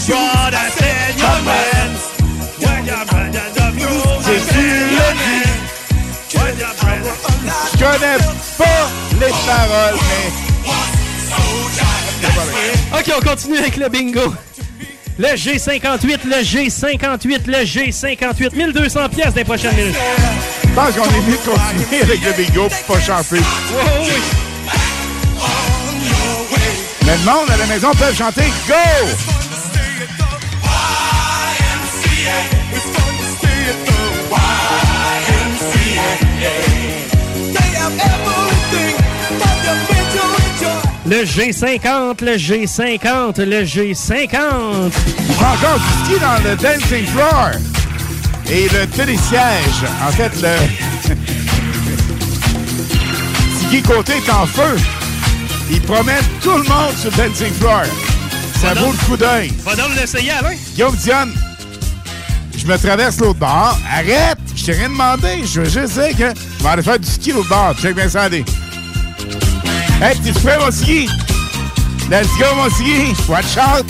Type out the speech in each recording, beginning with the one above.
said, je connais pas les paroles, mais OK, on continue avec le bingo. Le G58, le G58, le G58. 1200 pièces des prochaines minutes. je pense qu'on est mieux de continuer avec le bingo pour pas chanter. Oh, oui. Mais le monde à la maison peut chanter Go! Le G50, le G50, le G50. Il prend encore du ski dans le dancing floor. Et le télésiège, en fait, le... Tiggy Côté est en feu. Il promène tout le monde sur le dancing floor. Ça vaut le coup d'œil. Va donc l'essayer, Alain. Guillaume Dionne, je me traverse l'autre bord. Arrête! Je t'ai rien demandé. Je veux juste dire que je vais aller faire du ski l'autre bord. Check bien ça, allez. Hey, t'es prêt, mon ski? Let's go, mon ski! Watch out!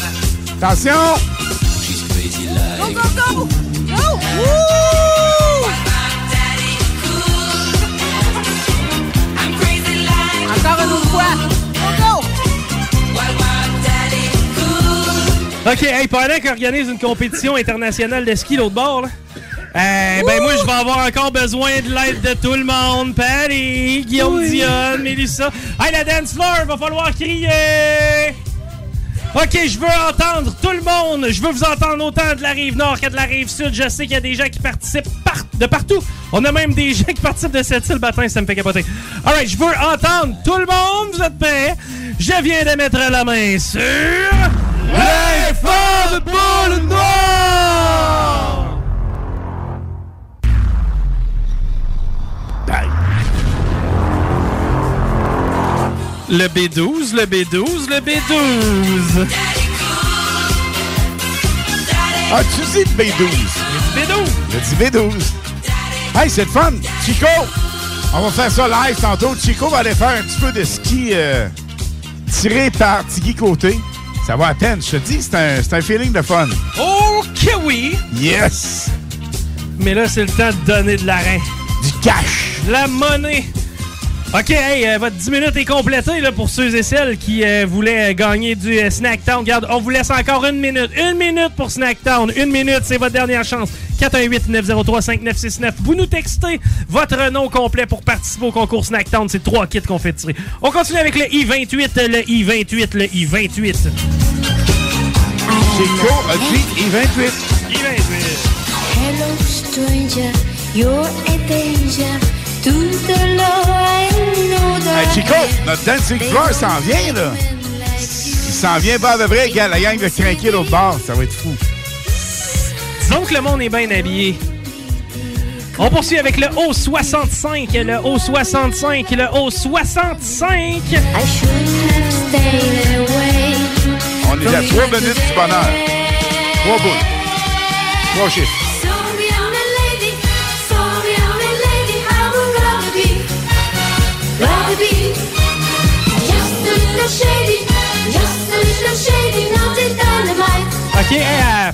Attention! Go, go, go! Go! Encore une autre fois. Go, go! OK, hey, pendant qu'on organise une compétition internationale de ski l'autre bord, là, euh, ben moi, je vais avoir encore besoin de l'aide de tout le monde. Patty, Guillaume Dionne, Mélissa. Hey, la dance floor, va falloir crier! OK, je veux entendre tout le monde. Je veux vous entendre autant de la rive nord que de la rive sud. Je sais qu'il y a des gens qui participent par- de partout. On a même des gens qui participent de cette île matin, ça me fait capoter. Alright, je veux entendre tout le monde. Vous êtes prêts? Je viens de mettre la main sur... Les de boule noire! Le B12, le B12, le B12. Ah, tu dis le B12. Le B12. Le dit B12. Hey, c'est le fun. Chico, on va faire ça live tantôt. Chico va aller faire un petit peu de ski euh, tiré par Tiggy Côté. Ça va à peine. Je te dis, c'est un, c'est un feeling de fun. OK, oui. Yes! Mais là, c'est le temps de donner de l'argent. Du cash. De la monnaie. OK, hey, euh, votre 10 minutes est complétée là, pour ceux et celles qui euh, voulaient euh, gagner du euh, Snacktown. Regarde, on vous laisse encore une minute. Une minute pour Snacktown. Une minute, c'est votre dernière chance. 418-903-5969. Vous nous textez votre nom complet pour participer au concours Snacktown. C'est trois kits qu'on fait tirer. On continue avec le I-28, le I-28, le I-28. Chico a dit I-28. I-28. Hello, stranger, you're a danger Hey, Chico, notre dancing floor s'en vient, là. Il s'en vient pas de vrai, gars. La gang de craquer l'autre bord. Ça va être fou. Disons que le monde est bien habillé. On poursuit avec le O65, le O65, le O65. On est à trois minutes du bonheur. Trois boules. Trois chiffres. OK, à,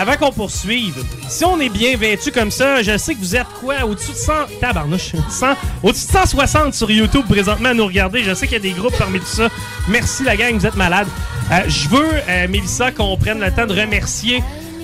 avant qu'on poursuive, si on est bien vêtu comme ça, je sais que vous êtes quoi, au-dessus de 100... Tabarnouche, 100... Au-dessus de 160 sur YouTube présentement à nous regarder. Je sais qu'il y a des groupes parmi tout ça. Merci la gang, vous êtes malades. Euh, je veux, euh, Mélissa, qu'on prenne le temps de remercier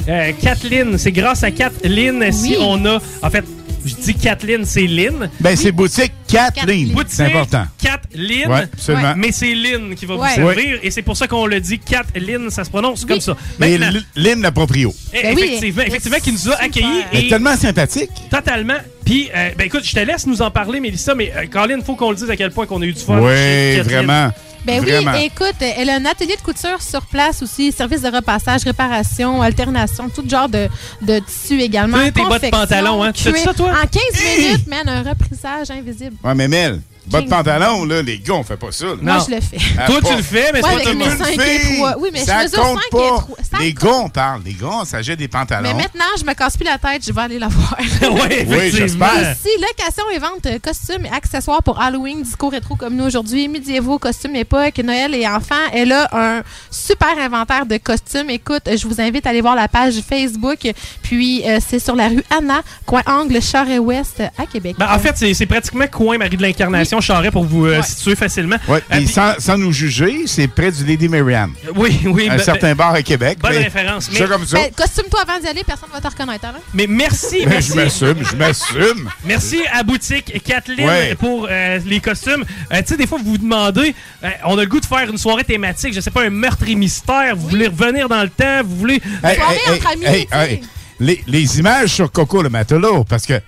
euh, Kathleen. C'est grâce à Kathleen si on a... En fait, je dis Kathleen, c'est Lynn. Ben, c'est boutique Kathleen. Boutique C'est important. Kathleen. Ouais, absolument. Mais c'est Lynn qui va Ouais. vous servir. Et c'est pour ça qu'on le dit Kathleen. Ça se prononce comme ça. Mais Lynn, la proprio. Eh, Ben oui. effectivement, effectivement, qui nous a accueillis. Elle est et- tellement sympathique. Totalement. Puis, euh, ben écoute, je te laisse nous en parler, Mélissa, mais euh, Colin, faut qu'on le dise à quel point qu'on a eu du fun. Oui, vraiment. Ben Vraiment. oui, écoute, elle a un atelier de couture sur place aussi, service de repassage, réparation, alternation, tout genre de, de tissu également. Tu tes bas de pantalon, hein. Tu fais ça, toi? En 15 minutes, man, un reprisage invisible. Ouais, mais Mel, bas de pantalon, là, les gars, on fait pas ça. là. Moi, je le fais. Ah, Toi, tu le fais, mais Ouais, c'est pas tout le monde. et. Oui, mais je ça mesure compte 5 et pas. 3. Ça Les compte. gars, on parle. Les gars, on s'achète des pantalons. Mais maintenant, je me casse plus la tête, je vais aller la voir. oui, effectivement. Ici, location et vente euh, costumes et accessoires pour Halloween, disco rétro comme nous aujourd'hui, médiévaux, costumes époque, Noël et enfants. Elle a un super inventaire de costumes. Écoute, je vous invite à aller voir la page Facebook. Puis, euh, c'est sur la rue Anna, coin angle, Charest-Ouest à Québec. Ben, en fait, c'est pratiquement coin Marie de l'Incarnation, Charret, pour vous euh, situer facilement. Ouais, Euh, sans, sans nous juger, c'est près du Lady Marianne. Oui, oui. Un ben- certain bar à Québec. Bonne mais référence, mais- comme ça. Ben, costume-toi avant d'y aller, personne ne va te reconnaître. Hein? Mais merci, Ben, merci. je m'assume, je m'assume. Merci à Boutique Kathleen Ouais. pour euh, les costumes. Euh, tu sais, des fois, vous vous demandez, euh, on a le goût de faire une soirée thématique, je sais pas, un meurtre et mystère, vous voulez revenir dans le temps, vous voulez... Hey, Soirée hey, entre amis, hey, hey, les, les images sur Coco le matelot, parce que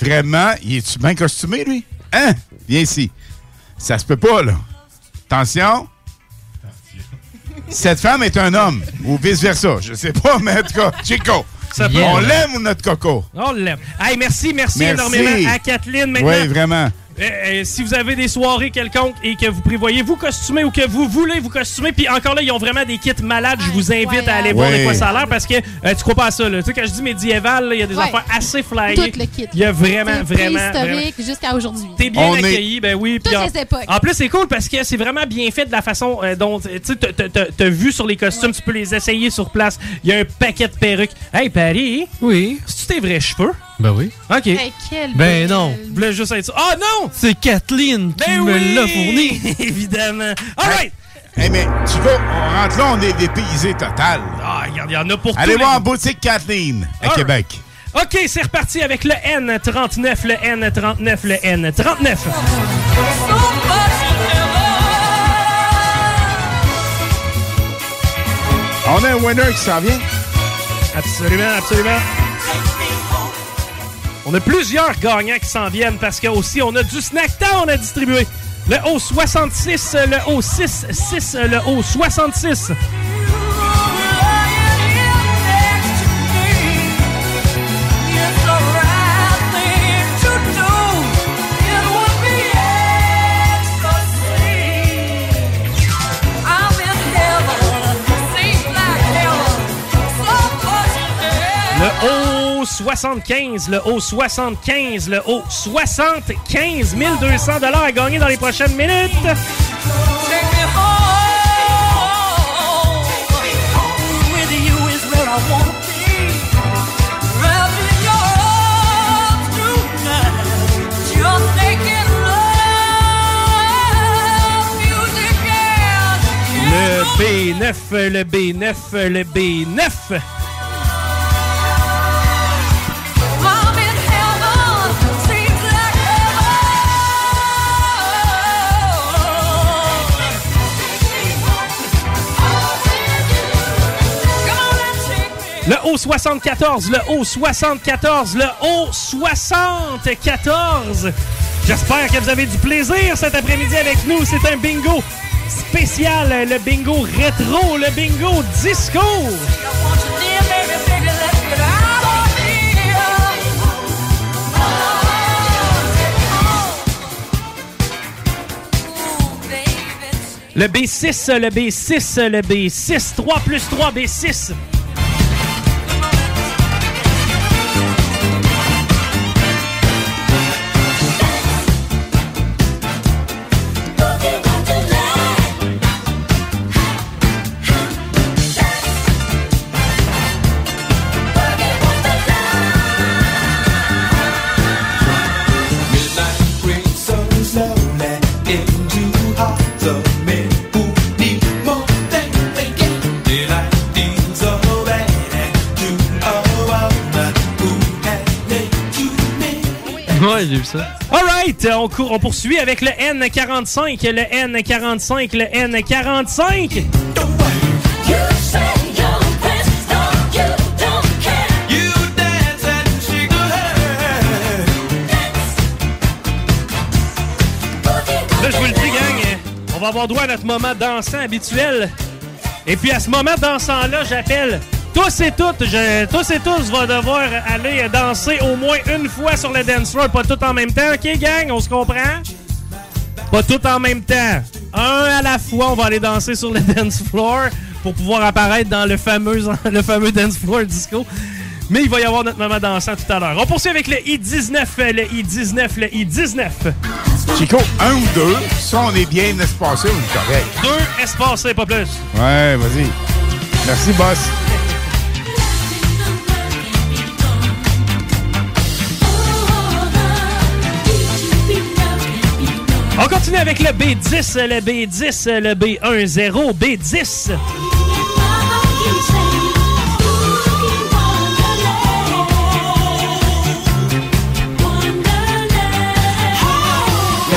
vraiment, il est-tu bien costumé, lui? Hein? Viens ici. Ça se peut pas, là. Attention. Cette femme est un homme, ou vice-versa. Je sais pas, mais en tout cas, Chico. Ça peut- On l'aime ou notre Coco? On l'aime. Hey, merci, merci, Merci. énormément à Kathleen. Maintenant, Oui, vraiment. Euh, euh, si vous avez des soirées quelconques et que vous prévoyez vous costumer ou que vous voulez vous costumer, puis encore là, ils ont vraiment des kits malades. Je vous invite à aller voir de quoi ça a l'air parce que euh, tu crois pas à ça. Là. Tu sais, quand je dis médiéval, il y a des Ouais. affaires assez flyées. Tout le kit. Il y a vraiment, C'est vraiment, vraiment. préhistorique jusqu'à aujourd'hui. T'es bien On est- accueilli, ben oui. puis Toutes en, les époques. en plus, c'est cool parce que c'est vraiment bien fait de la façon euh, dont tu sais, t'as- t'as- t'as t'as vu sur les costumes, tu peux les essayer sur place. Il y a un paquet de perruques. Hey, Paris, Oui. c'est-tu tes vrais cheveux? Ben oui. Ok. Hey, quelle Ben non. Je voulais juste être ça. Oh non! C'est Kathleen qui Ben me oui! l'a fourni. Évidemment. All right! Hey, mais Chico, on rentre là, on est dépaysé total. Ah, regarde, il y en a pour Allez tous les voir en boutique Kathleen, à All Québec. OK, c'est reparti avec le N39, le N39, le N39. On a un winner qui s'en vient. Absolument, absolument. On a plusieurs gagnants qui s'en viennent parce que aussi on a du snack temps, on a. Le haut 66, le haut 6, 6, le haut 66. 75, le haut 75, le haut 75 200 dollars à gagner dans les prochaines minutes. Le B9, le B9, le B9. Le O74, le O74, le O74. J'espère que vous avez du plaisir cet après-midi avec nous. C'est un bingo spécial, le bingo rétro, le bingo disco. Le B6, le B6, le B6, 3 plus 3, B6. J'ai vu ça. Alright, on, court- on poursuit avec le N45, le N45, le N45. You dance and shake your head. Là, je vous le dis, gang, euh, on va avoir droit à notre moment dansant habituel. Et puis, à ce moment dansant-là, j'appelle tous et toutes, je, tous et tous vont devoir aller danser au moins une fois sur le dance floor, pas tout en même temps. OK, gang, on se comprend? Pas tout en même temps. Un à la fois, on va aller danser sur le dance floor pour pouvoir apparaître dans le fameux, le fameux dance floor disco. Mais il va y avoir notre moment dansant tout à l'heure. On poursuit avec le I-19, le I-19, le I-19. Chico, un ou deux, ça, on est bien espacé, on est correct. Deux espacés, pas plus. Ouais, vas-y. Merci, boss. On continue avec le B10, le B10, le B10, B10.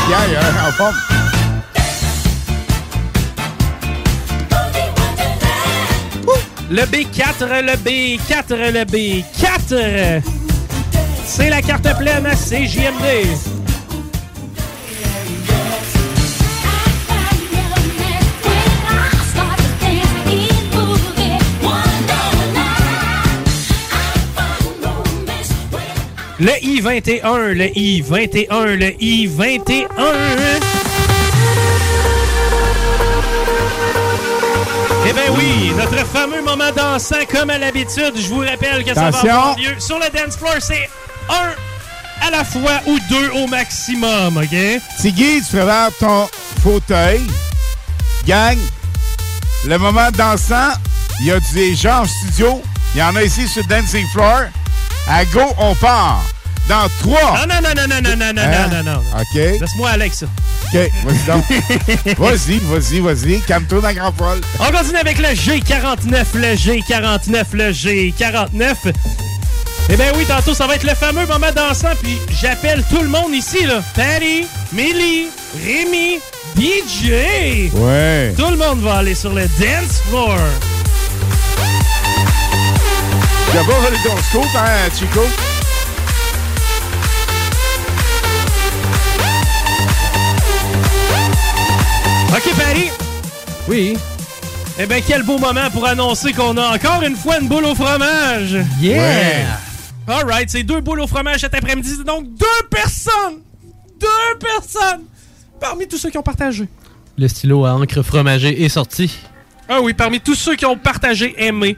Pierre, hein, en forme. Le B4, le B4, le B4. C'est la carte pleine à CJMD. Le I-21, le I-21, le I-21. Eh bien oui, notre fameux moment dansant, comme à l'habitude, je vous rappelle que ça va avoir lieu sur le dance floor, c'est un à la fois ou deux au maximum, OK? Tiggy, tu prépares ton fauteuil. Gang, le moment dansant, il y a des gens en studio. Il y en a ici sur le dancing floor. À go, on part. Dans trois. Non, non, non, non, non, non, non, non, Hein? non, non, non. OK. Laisse-moi ça. OK, vas-y donc. vas-y, vas-y, vas-y. Calme-toi dans grand folle. On continue avec le G49, le G49, le G49. Eh bien oui, tantôt, ça va être le fameux moment dansant, puis j'appelle tout le monde ici, là. Patty, Millie, Rémi, DJ. Ouais. Tout le monde va aller sur le dance floor. Voler ton scoop, hein, Chico? OK, Patty. Oui. Eh bien, quel beau moment pour annoncer qu'on a encore une fois une boule au fromage. Yeah! Ouais. All right, c'est deux boules au fromage cet après-midi. C'est donc deux personnes. Deux personnes. Parmi tous ceux qui ont partagé. Le stylo à encre fromagée est sorti. Ah oui, parmi tous ceux qui ont partagé, aimé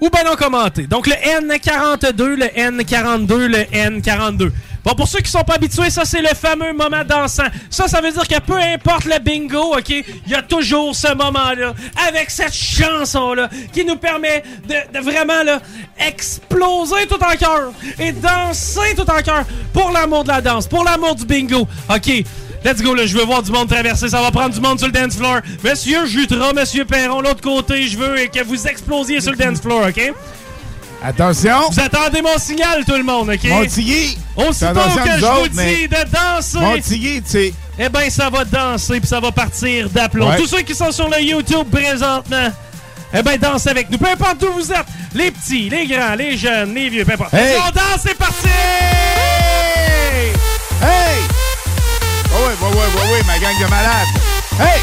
ou ben non commenté. Donc le N42, le N42, le N42. Bon, pour ceux qui sont pas habitués, ça c'est le fameux moment dansant. Ça, ça veut dire que peu importe le bingo, OK, il y a toujours ce moment-là, avec cette chanson-là, qui nous permet de, de vraiment là, exploser tout en cœur et danser tout en cœur pour l'amour de la danse, pour l'amour du bingo. OK, Let's go, là, je veux voir du monde traverser. Ça va prendre du monde sur le dance floor. Monsieur Jutra, Monsieur Perron, l'autre côté, je veux que vous explosiez sur le dance floor, OK? Attention. Vous attendez mon signal, tout le monde, OK? Mon Tiggy. Aussitôt que je autres, vous dis de danser, Mon Tiggy, tu sais. eh ben ça va danser puis ça va partir d'aplomb. Ouais. Tous ceux qui sont sur le YouTube présentement, eh ben dansez avec nous. Peu importe où vous êtes, les petits, les grands, les jeunes, les vieux, peu importe. Hey! On danse, c'est parti! Hey! Oh ouais, ouais, ouais, ouais, ouais, ma gang de malades. Hey!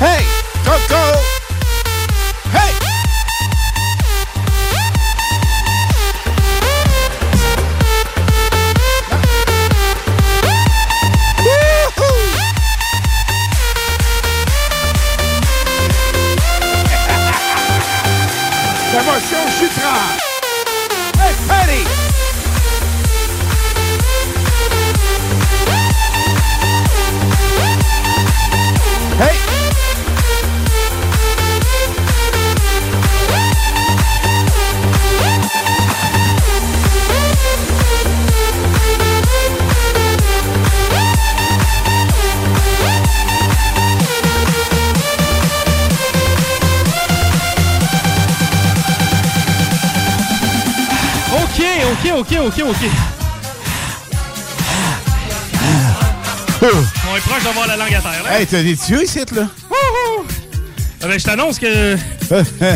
Hey! Coco! Hey, t'as des tuyaux ici, là? Wouhou! Ah ben, je t'annonce que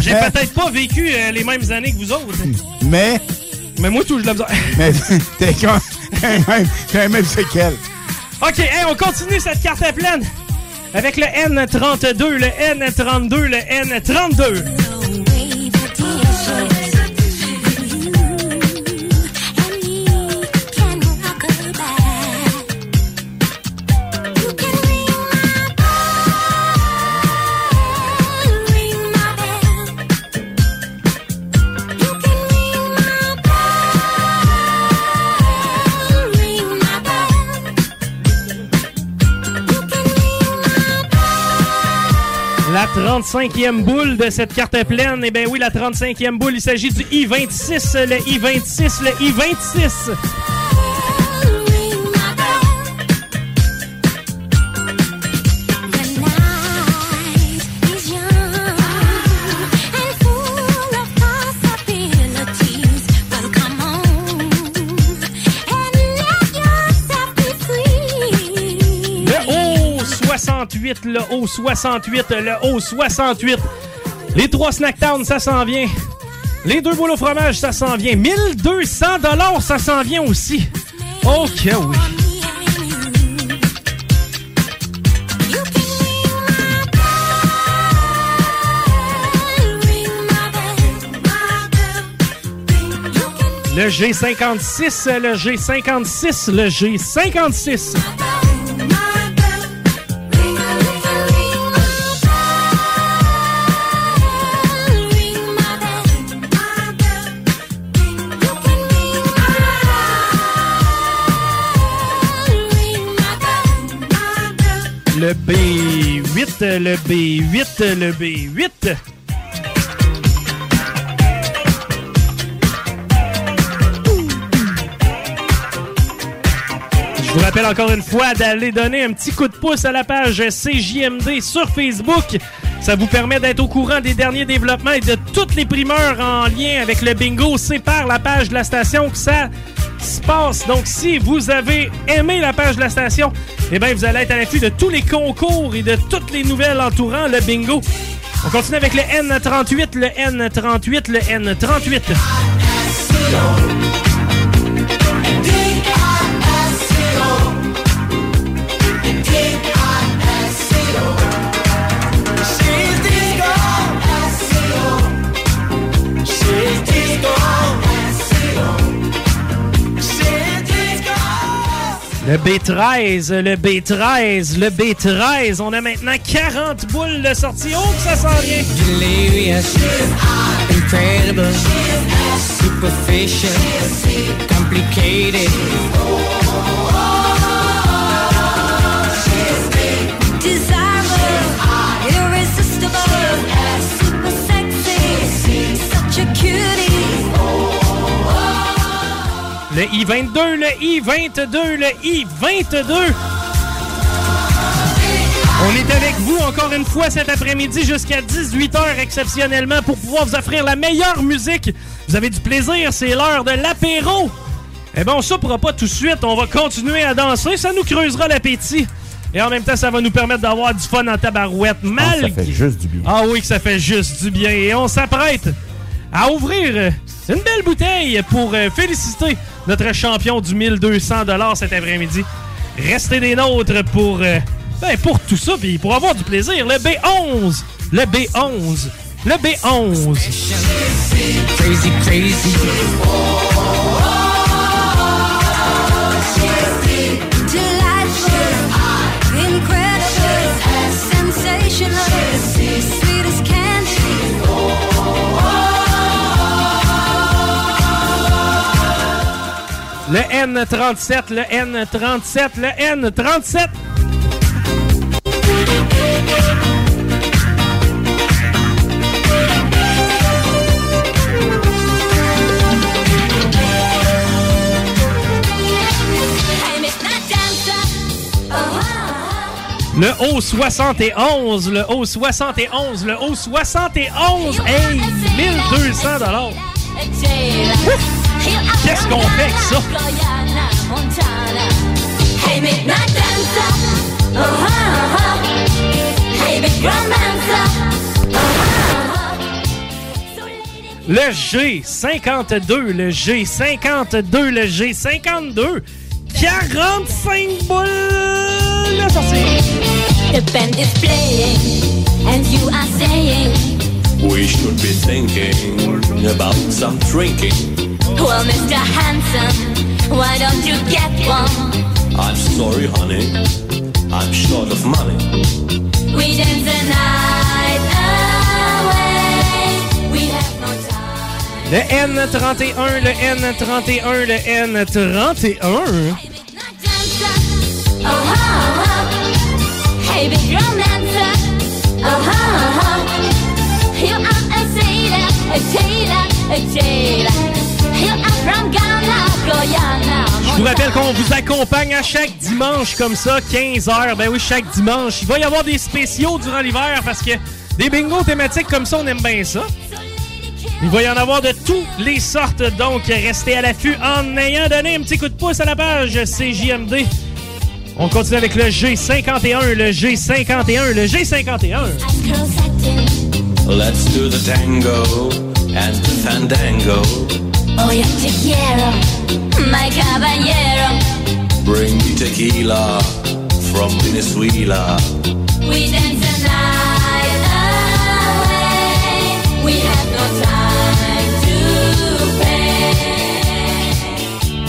j'ai peut-être pas vécu euh, les mêmes années que vous autres. Mais, Mais moi, tout, je misère. mais t'es quand même, t'as même séquelles. OK, hey, on continue cette carte à pleine avec le N32, le N32, le N32. 35e boule de cette carte pleine, eh bien oui, la 35e boule, il s'agit du I-26, le I-26, le I-26. O68, le O68, le O68. Les trois Snacktown, ça s'en vient. Les deux boules au fromage, ça s'en vient. 1200 dollars, ça s'en vient aussi. Ok, oui. Le G56, le G56, le G56. Le B8, le B8, le B8. Je vous rappelle encore une fois d'aller donner un petit coup de pouce à la page CJMD sur Facebook. Ça vous permet d'être au courant des derniers développements et de toutes les primeurs en lien avec le bingo. C'est par la page de la station que ça Donc, si vous avez aimé la page de la station, eh bien, vous allez être à l'affût de tous les concours et de toutes les nouvelles entourant le bingo. On continue avec le N38, le N38, le N38. Le B13, le B13, le B13. On a maintenant 40 boules de sortie. Oh, que ça s'en vient. Delirious, incredible, superficial, complicated. Le I-22, le I-22, le I-22. On est avec vous encore une fois cet après-midi jusqu'à 18h exceptionnellement pour pouvoir vous offrir la meilleure musique. Vous avez du plaisir, c'est l'heure de l'apéro. Eh bien, on ne pourra pas tout de suite, on va continuer à danser, ça nous creusera l'appétit. Et en même temps, ça va nous permettre d'avoir du fun en tabarouette. Mal... Ça fait juste du bien. Ah oui, que ça fait juste du bien. Et on s'apprête à ouvrir euh, une belle bouteille pour euh, féliciter notre champion du 1200 cet après-midi. Restez des nôtres pour, euh, ben, pour tout ça, puis pour avoir du plaisir. Le B11, le B11, le B11. Crazy, crazy. Le N37, le N37, le N37. Le O71, le O71, le O71. Hey, 1200 dollars. Qu'est-ce qu'on fait avec ça? Hey, midnight dancer. Oh, oh, oh. Hey, big romancer. Oh, oh, oh. Le G52, le G52, le G52. 45 boules de sortie. The band is playing, and you are saying, We should be thinking about some drinking. Well, Mr. Handsome, why don't you get one? I'm sorry, honey. I'm short of money. We dance the night away. We have no time. Le N31, le N31, le N31. Midnight dancer. Oh, oh, oh. Hey, big romancer. Oh, oh, oh. You are a sailor, a tailor, a jailer. Je vous rappelle qu'on vous accompagne à chaque dimanche comme ça, 15h. Ben oui, chaque dimanche. Il va y avoir des spéciaux durant l'hiver parce que des bingos thématiques comme ça, on aime bien ça. Il va y en avoir de toutes les sortes, donc restez à l'affût en ayant donné un petit coup de pouce à la page CJMD. On continue avec le G51, le G51, le G51. Girl satin. Let's do the tango and the fandango. Oh, yo te quiero, my caballero. Bring me tequila from Venezuela. We dance the night away. We have no time to pay.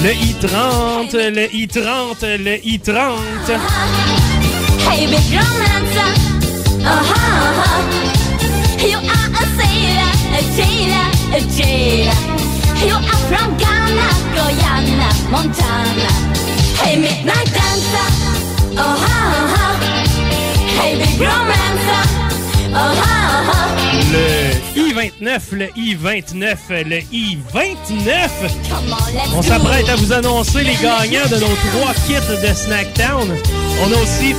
Le I-30, le I-30, le I-30. Hey, big romancer. Oh, oh, oh. You are a sailor, a tailor, a jailer. You are from Ghana, Guyana, Montana. Hey, midnight dancer. Oh. Hey, big romancer. Oh. Le I-29, le I-29, le I-29. Come on, s'apprête à vous annoncer les gagnants de nos trois kits de Snacktown. On a aussi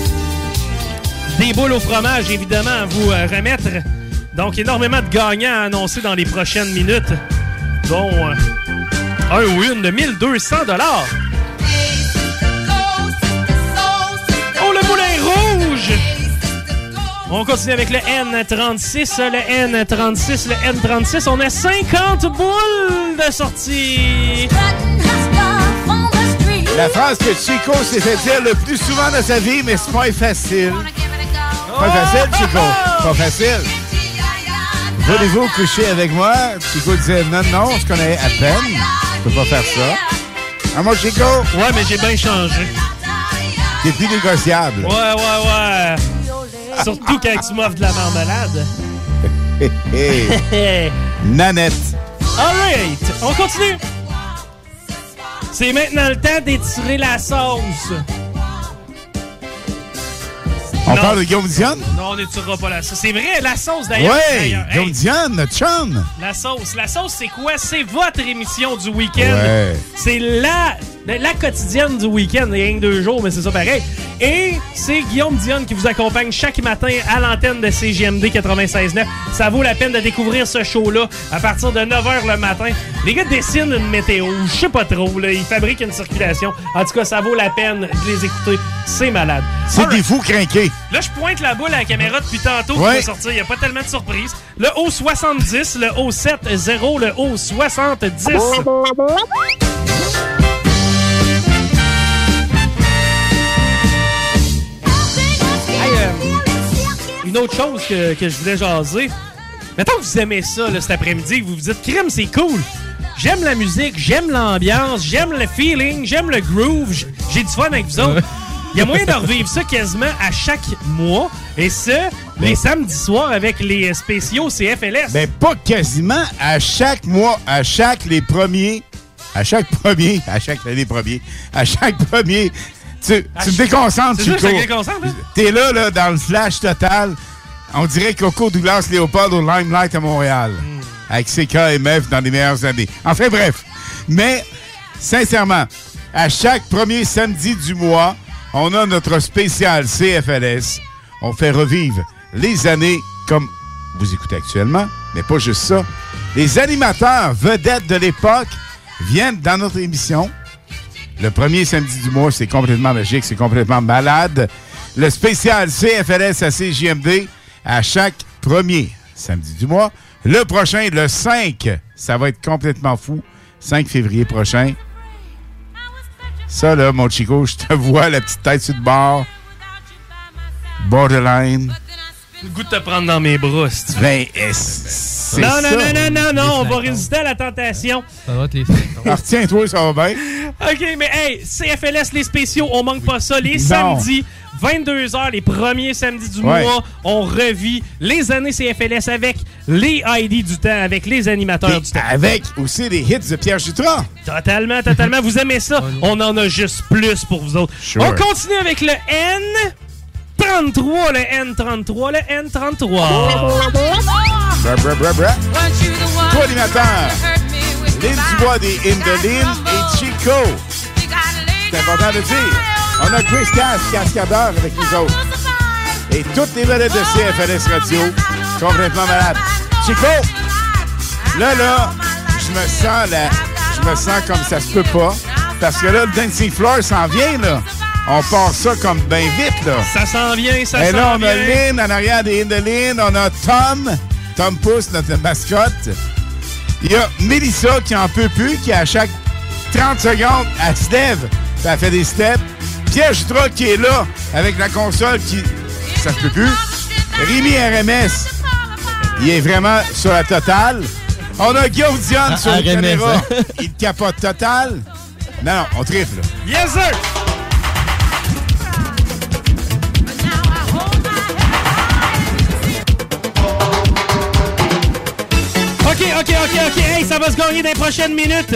des boules au fromage, évidemment, à vous euh, remettre. Donc, énormément de gagnants à annoncer dans les prochaines minutes. Dont euh, un win de 1200 Oh, le moulin rouge! On continue avec le N36, le N36, le N36. On a 50 boules de sortie. La phrase que Chico s'est fait dire le plus souvent dans sa vie, mais c'est pas facile. Pas facile, Chico. Pas facile. Voulez-vous coucher avec moi? Chico disait non, non, on se connaît à peine. Je peux pas faire ça. Ah, moi, Chico, Ouais, mais j'ai bien changé. t'es plus négociable. Ouais, ouais, ouais. Surtout quand tu m'offres de la marmelade. Nanette. Alright, on continue. C'est maintenant le temps d'étirer la sauce. On Non. parle de Guillaume Dionne? Non, on n'étirera pas la sauce. C'est vrai, la sauce d'ailleurs. Ouais, d'ailleurs. Hey, Guillaume Dionne, notre chum. la sauce. La sauce, c'est quoi? C'est votre émission du week-end. Ouais. C'est la, la quotidienne du week-end. Il y a rien que deux jours, mais c'est ça pareil. Et c'est Guillaume Dionne qui vous accompagne chaque matin à l'antenne de CGMD 96.9. Ça vaut la peine de découvrir ce show-là à partir de 9h le matin. Les gars dessinent une météo, je sais pas trop. Là. Ils fabriquent une circulation. En tout cas, ça vaut la peine de les écouter. C'est malade. C'est des fous crinqués. Là, je pointe la boule à la caméra depuis tantôt qui Ouais. va sortir. Il n'y a pas tellement de surprises. Le haut 70, le haut 7-0, le haut 70. Une autre chose que, que je voulais jaser. Mettons que vous aimez ça là, cet après-midi, vous vous dites, crime, c'est cool. J'aime la musique, j'aime l'ambiance, j'aime le feeling, j'aime le groove, j'ai du fun avec vous autres. Il y a moyen de revivre ça quasiment à chaque mois. Et ça, les samedis soirs avec les spéciaux CFLS. Ben, pas quasiment. À chaque mois, à chaque les premiers, à chaque premier, à chaque les premiers, à chaque premier, tu, À tu me déconcentres, Chico. hein? T'es là, là, dans le flash total. On dirait Coco Douglas Léopold au Limelight à Montréal. Hmm. Avec CKMF dans les meilleures années. Enfin, bref. Mais, sincèrement, à chaque premier samedi du mois, on a notre spécial CFLS. On fait revivre les années comme vous écoutez actuellement, mais pas juste ça. Les animateurs vedettes de l'époque viennent dans notre émission. Le premier samedi du mois, c'est complètement magique, c'est complètement malade. Le spécial CFLS à CJMD à chaque premier samedi du mois. Le prochain, le 5, ça va être complètement fou. 5 février prochain. Ça, là, mon chico, je te vois la petite tête sur le bord. Borderline. Le goût de te prendre dans mes bras, si tu veux. Ben, c'est Non, ça. non, non, non, non, non, on va résister à la tentation. Ça va être les Ah, Retiens-toi, ça va bien. OK, mais hey, CFLS, les spéciaux, on manque pas ça. Les Non. samedis, 22h, les premiers samedis du Ouais. mois, on revit les années CFLS avec les ID du temps, avec les animateurs Et du temps. avec aussi les hits de Pierre Jutras. Totalement, totalement. Vous aimez ça? On en a juste plus pour vous autres. Sure. On continue avec le N33, le N33, le N33. Bra, bra, bra. Co-animateur, des Indolines et Chico. C'est important de dire. On a Chris Cass, cascadeur avec nous autres. Et toutes les vedettes de CFLS Radio, complètement malades. Chico, là, là, je me sens là, je me sens comme ça se peut pas. Parce que là, le Dancing Floor s'en vient, là. On part ça comme bien vite, là. Ça s'en vient, ça Et s'en là, on vient. a Lynn en arrière des Indolines. On a Tom, Tom Pouce, notre mascotte. Il y a Mélissa qui en peut plus, qui à chaque 30 secondes, elle se lève, puis elle fait des steps. Pierre Jutras qui est là, avec la console qui. Ça se peut plus. Rémi RMS, il est vraiment sur la totale. On a Guillaume Dion sur la caméra. hein? Il capote total. Non, non, on trifle. Yes, sir! OK, OK, OK, OK. Hey, ça va se gagner dans les prochaines minutes.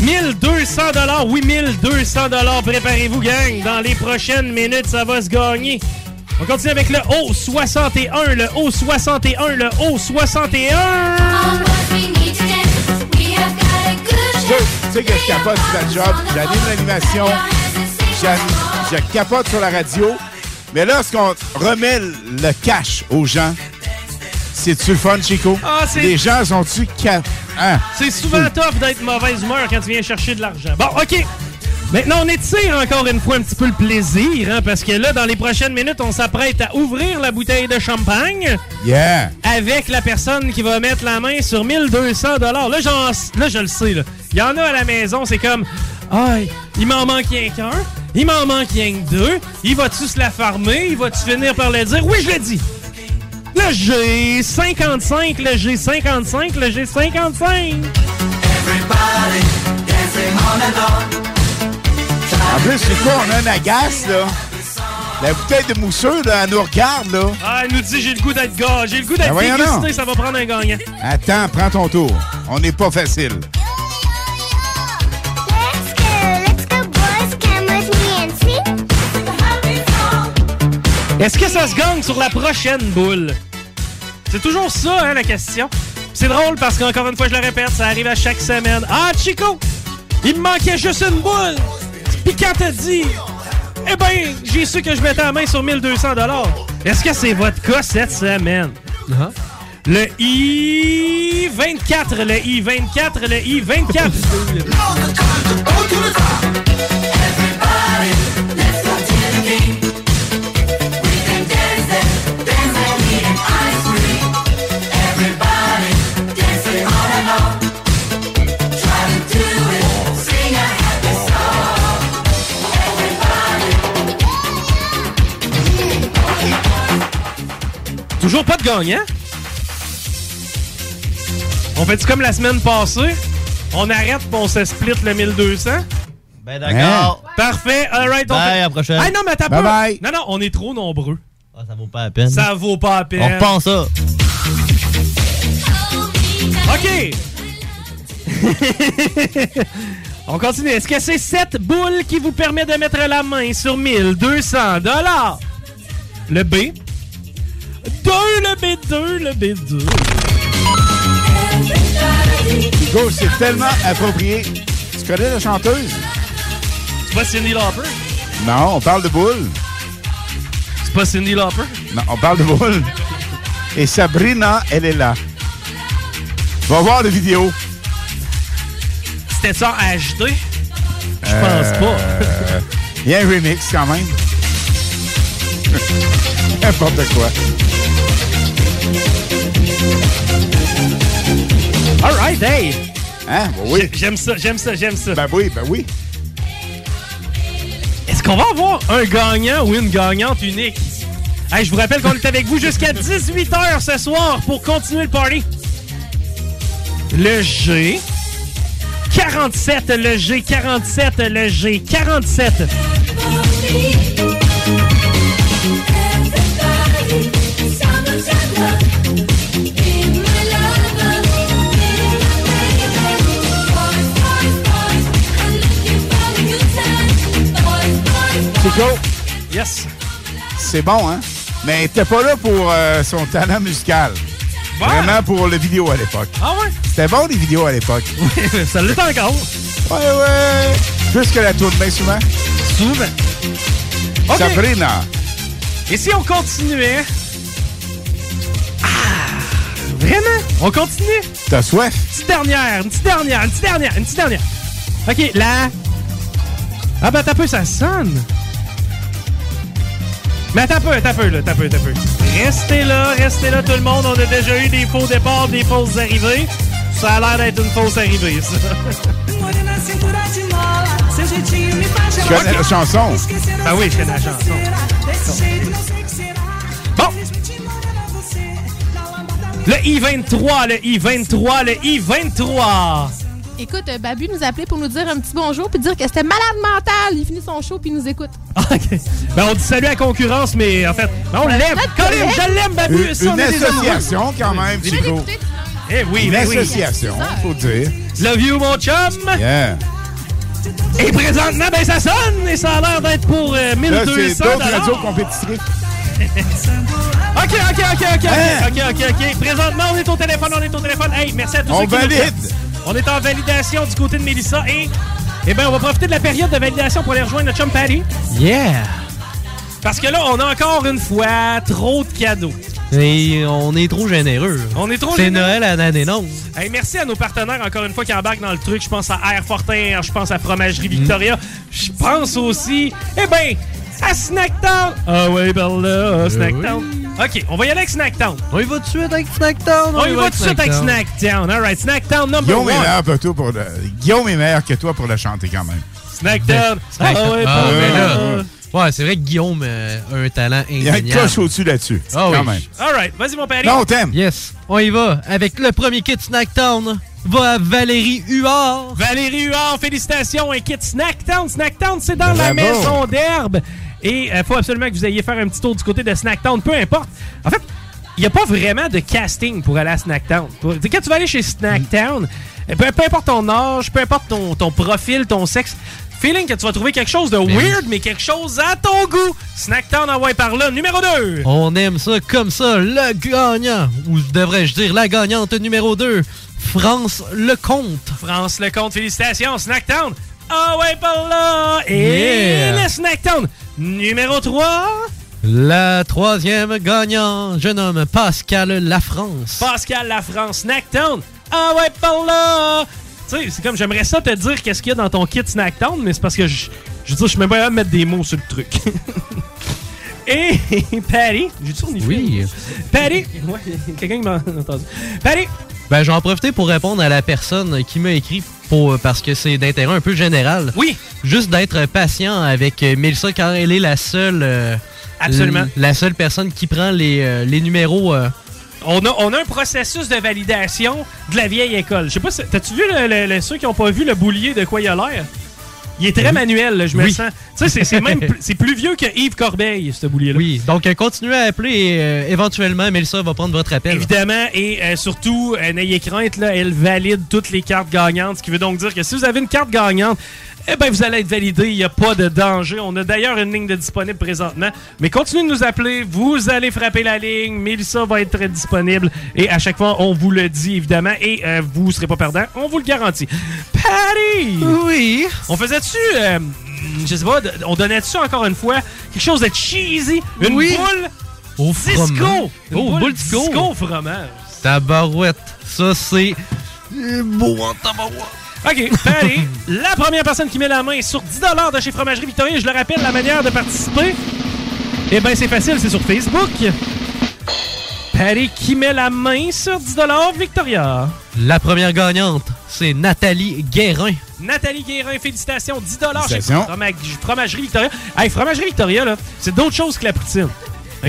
1200 oui, 1200 Préparez-vous, gang. Dans les prochaines minutes, ça va se gagner. On continue avec le O61, le O61, le O61. Tu sais que je capote sur job, j'anime l'animation, je capote sur la radio. Mais lorsqu'on remet le cash aux gens, c'est-tu le fun, Chico? Ah, c'est- Les gens sont-tu cap... Hein? C'est souvent tough d'être mauvaise humeur quand tu viens chercher de l'argent. Bon, OK. Maintenant, on étire encore une fois un petit peu le plaisir, hein, parce que là, dans les prochaines minutes, on s'apprête à ouvrir la bouteille de champagne Yeah! avec la personne qui va mettre la main sur 1200 Là, j'en- là, je le sais. là. Il y en a à la maison, c'est comme, ah, il m'en manque rien qu'un, il m'en manque rien que deux, il va-tu se la farmer, il va-tu finir par le dire? Oui, je le dis. Le G55, le G55, le G55. En plus, c'est quoi? On a un agace, là? La bouteille de mousseux, là, elle nous regarde, là. Ah, elle nous dit j'ai le goût d'être gars, j'ai le goût d'être Ben dégusté, ça va prendre un gagnant. Attends, prends ton tour. On n'est pas facile. Est-ce que ça se gagne sur la prochaine boule? C'est toujours ça, hein, la question. C'est drôle parce qu'encore une fois, je le répète, ça arrive à chaque semaine. Ah, Chico! Il me manquait juste une boule! Puis quand t'as dit, eh ben, j'ai su que je mettais la main sur 1200 Est-ce que c'est votre cas cette semaine? Ah. Le I-24, le I-24, le I-24. Toujours pas de gagnant? On fait-tu comme la semaine passée? On arrête et on se split le 1200? Ben d'accord. Parfait, alright. on Bye, fait- à la prochaine. Ah non, mais t'as Bye pas. bye. Non, non, on est trop nombreux. Ah, ça vaut pas la peine. Ça vaut pas la peine. On reprend ça. OK. On continue. Est-ce que c'est cette boule qui vous permet de mettre la main sur 1200 dollars? Le B. 2, le B2, le B2. Chico, c'est tellement approprié. Tu connais la chanteuse? C'est pas Cindy Lauper? Non, on parle de boule. C'est pas Cindy Lauper? Non, on parle de boule. Et Sabrina, elle est là. Va voir la vidéo. C'était ça en HD? Je pense pas. Euh, Il y a un remix quand même. N'importe quoi. All right, hey! Hein? Ben oui. J'aime ça, j'aime ça, j'aime ça. Ben oui, ben oui. Est-ce qu'on va avoir un gagnant ou une gagnante unique? Hey, je vous rappelle qu'on est avec vous jusqu'à 18h ce soir pour continuer le party. Le G. 47, le G47, le G47. Chico, Yes. c'est bon, hein? Mais t'es pas là pour euh, son talent musical. Vraiment pour le vidéo à l'époque. Ah ouais? C'était bon, les vidéos à l'époque. ça l'est encore. Ouais, ouais. Plus que la tourne, bien souvent. Souvent. OK. Sabrina. Et si on continuait... Ah! Vraiment? On continue? T'as soif? petite dernière, une petite dernière, une petite dernière, une petite dernière. OK, là. Ah ben t'as peu, ça sonne. Mais t'as peu, t'as peu, là, t'as peu, t'as peu. Restez là, restez là tout le monde. On a déjà eu des faux départs, des fausses arrivées. Ça a l'air d'être une fausse arrivée, ça. Tu connais la chanson? Ah oui, je connais la chanson. Bon. Le I-23, le I-23, le I-23. Écoute, euh, Babu nous a appelé pour nous dire un petit bonjour puis dire que c'était malade mental. Il finit son show puis il nous écoute. Ah, OK. Ben, on dit salut à la concurrence, mais en fait, ben, on l'aime. Colin, je l'aime, Babu. Une, Ça, on une est des amoureux. association, quand même, Chico. Eh oui, Une ben oui. association, faut dire. Love you, mon chum. Yeah. Et présentement, ben, ça sonne et ça a l'air d'être pour euh, Là, 1200 c'est d'autres dollars. radios compétitrices. OK, OK, OK, OK, Hein? OK, OK, OK. Présentement, on est au téléphone, on est au téléphone. Hey, merci à tous On ceux qui nous valide. On est en validation du côté de Mélissa et, eh ben, on va profiter de la période de validation pour aller rejoindre notre chum Patty. Yeah! Parce que là, on a encore une fois trop de cadeaux. Et on est trop généreux. On est trop C'est généreux. Noël à l'année non. Hey, merci à nos partenaires, encore une fois, qui embarquent dans le truc. Je pense à Air Fortin, je pense à Fromagerie Victoria. Je pense aussi, eh ben, à Snacktown. Ah ouais, ben là, Snacktown. OK, on va y aller avec Snacktown. On y va tout de suite avec Snacktown. On y va tout de suite avec Snacktown. All right, Snacktown number Guillaume est, one. meilleur que toi pour le... Guillaume est meilleur que toi pour le chanter quand même. Snacktown. Snacktown. Ah ouais, Ah, ben ben là. Ouais, c'est vrai que Guillaume euh, a un talent Il y a une indéniable. coche au-dessus là-dessus. Ah quand oui. même. All right, vas-y, mon père. Non, on t'aime. Yes, on y va avec le premier kit Snacktown. Va à Valérie Huard. Valérie Huard, félicitations, un kit Snacktown. Snacktown, c'est dans la maison d'herbe. Et il faut absolument que vous ayez faire un petit tour du côté de Snacktown, peu importe. En fait, il n'y a pas vraiment de casting pour aller à Snacktown. Quand tu vas aller chez Snacktown, peu, peu importe ton âge, peu importe ton, ton profil, ton sexe, feeling que tu vas trouver quelque chose de weird, mais quelque chose à ton goût. Snacktown, envoie par là. Numéro 2. On aime ça comme ça, le gagnant, ou devrais-je dire la gagnante numéro 2, France Lecomte. France Lecomte, félicitations. Snacktown. Ah ouais, par là. Et Yeah. le Snacktown. Numéro 3. La troisième gagnant, jeune homme Pascal Lafrance. Pascal Lafrance, Snacktown. Ah ouais, par là! Tu sais, c'est comme j'aimerais ça te dire qu'est-ce qu'il y a dans ton kit Snacktown, mais c'est parce que je, je veux dire, je suis même pas capable de mettre des mots sur le truc. Et Patty, son uniforme? Oui. Patty, ouais, quelqu'un qui m'a entendu. Patty, Ben, j'en profiter pour répondre à la personne qui m'a écrit pour, parce que c'est d'intérêt un peu général. oui, Juste d'être patient avec euh, Mélissa car elle est la seule. euh, Absolument. La seule personne qui prend les, euh, les numéros. euh, on a, on a un processus de validation de la vieille école. Je sais pas, si- t'as-tu vu le- le- le- ceux qui ont pas vu le boulier de quoi il a l'air? Il est très manuel, là, je me Oui. sens. Tu sais, c'est- c'est même plus- c'est plus vieux que Yves Corbeil, ce boulier-là. Oui, donc euh, continuez à appeler et euh, éventuellement Mélissa va prendre votre appel. Évidemment, et euh, surtout, euh, n'ayez crainte, là, elle valide toutes les cartes gagnantes, ce qui veut donc dire que si vous avez une carte gagnante, eh ben, vous allez être validé, il n'y a pas de danger. On a d'ailleurs une ligne de disponible présentement, mais continuez de nous appeler, vous allez frapper la ligne, Mélissa va être très disponible, et à chaque fois, on vous le dit, évidemment, et euh, vous ne serez pas perdant, on vous le garantit. Patty! Oui. On faisait-tu, euh, je sais pas, on donnait-tu encore une fois quelque chose de cheesy, une Oui. boule Au disco! fromage. Une Oh, boule disco. disco au fromage. Tabarouette. Ça, c'est. euh, Beau en tabarouette. OK, Patty, la première personne qui met la main sur 10 de chez Fromagerie Victoria, je le rappelle, la manière de participer, eh bien, c'est facile, c'est sur Facebook. Patty qui met la main sur 10 Victoria. La première gagnante, c'est Nathalie Guérin. Nathalie Guérin, félicitations, 10 chez Fromagerie Victoria. Hey, Fromagerie Victoria, là, c'est d'autres choses que la poutine.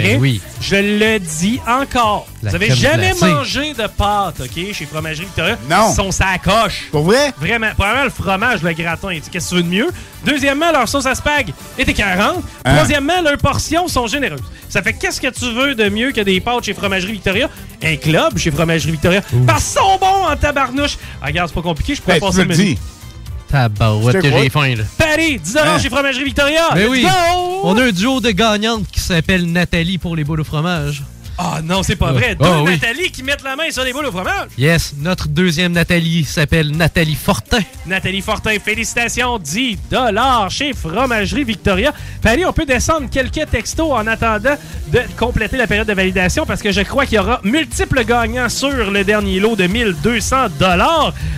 Ben oui. Je le dis encore. La Vous avez jamais glacée. mangé de pâtes, OK, chez Fromagerie Victoria? Non. Ils sont sa coche. Pour vrai? Vraiment. Premièrement, le fromage, le gratin, qu'est-ce que tu veux de mieux? Deuxièmement, leur sauce à spag était 40. Hein? Troisièmement, leurs portions sont généreuses. Ça fait qu'est-ce que tu veux de mieux que des pâtes chez Fromagerie Victoria? Un club chez Fromagerie Victoria. Parce qu'ils sont bons en tabarnouche. Ah, regarde, c'est pas compliqué, je pourrais Ben, tu passer le menu. Tabarouette que j'ai faim, là. Paris, 10 Hein? chez Fromagerie Victoria. Let's oui. go! On a un duo de gagnantes qui s'appelle Nathalie pour les boules au fromage. Ah non, c'est pas vrai. Deux Ah oui. Nathalie qui mettent la main sur les boules au fromage. Yes, notre deuxième Nathalie s'appelle Nathalie Fortin. Nathalie Fortin, félicitations, 10 chez Fromagerie Victoria. Paris, on peut descendre quelques textos en attendant de compléter la période de validation parce que je crois qu'il y aura multiples gagnants sur le dernier lot de 1200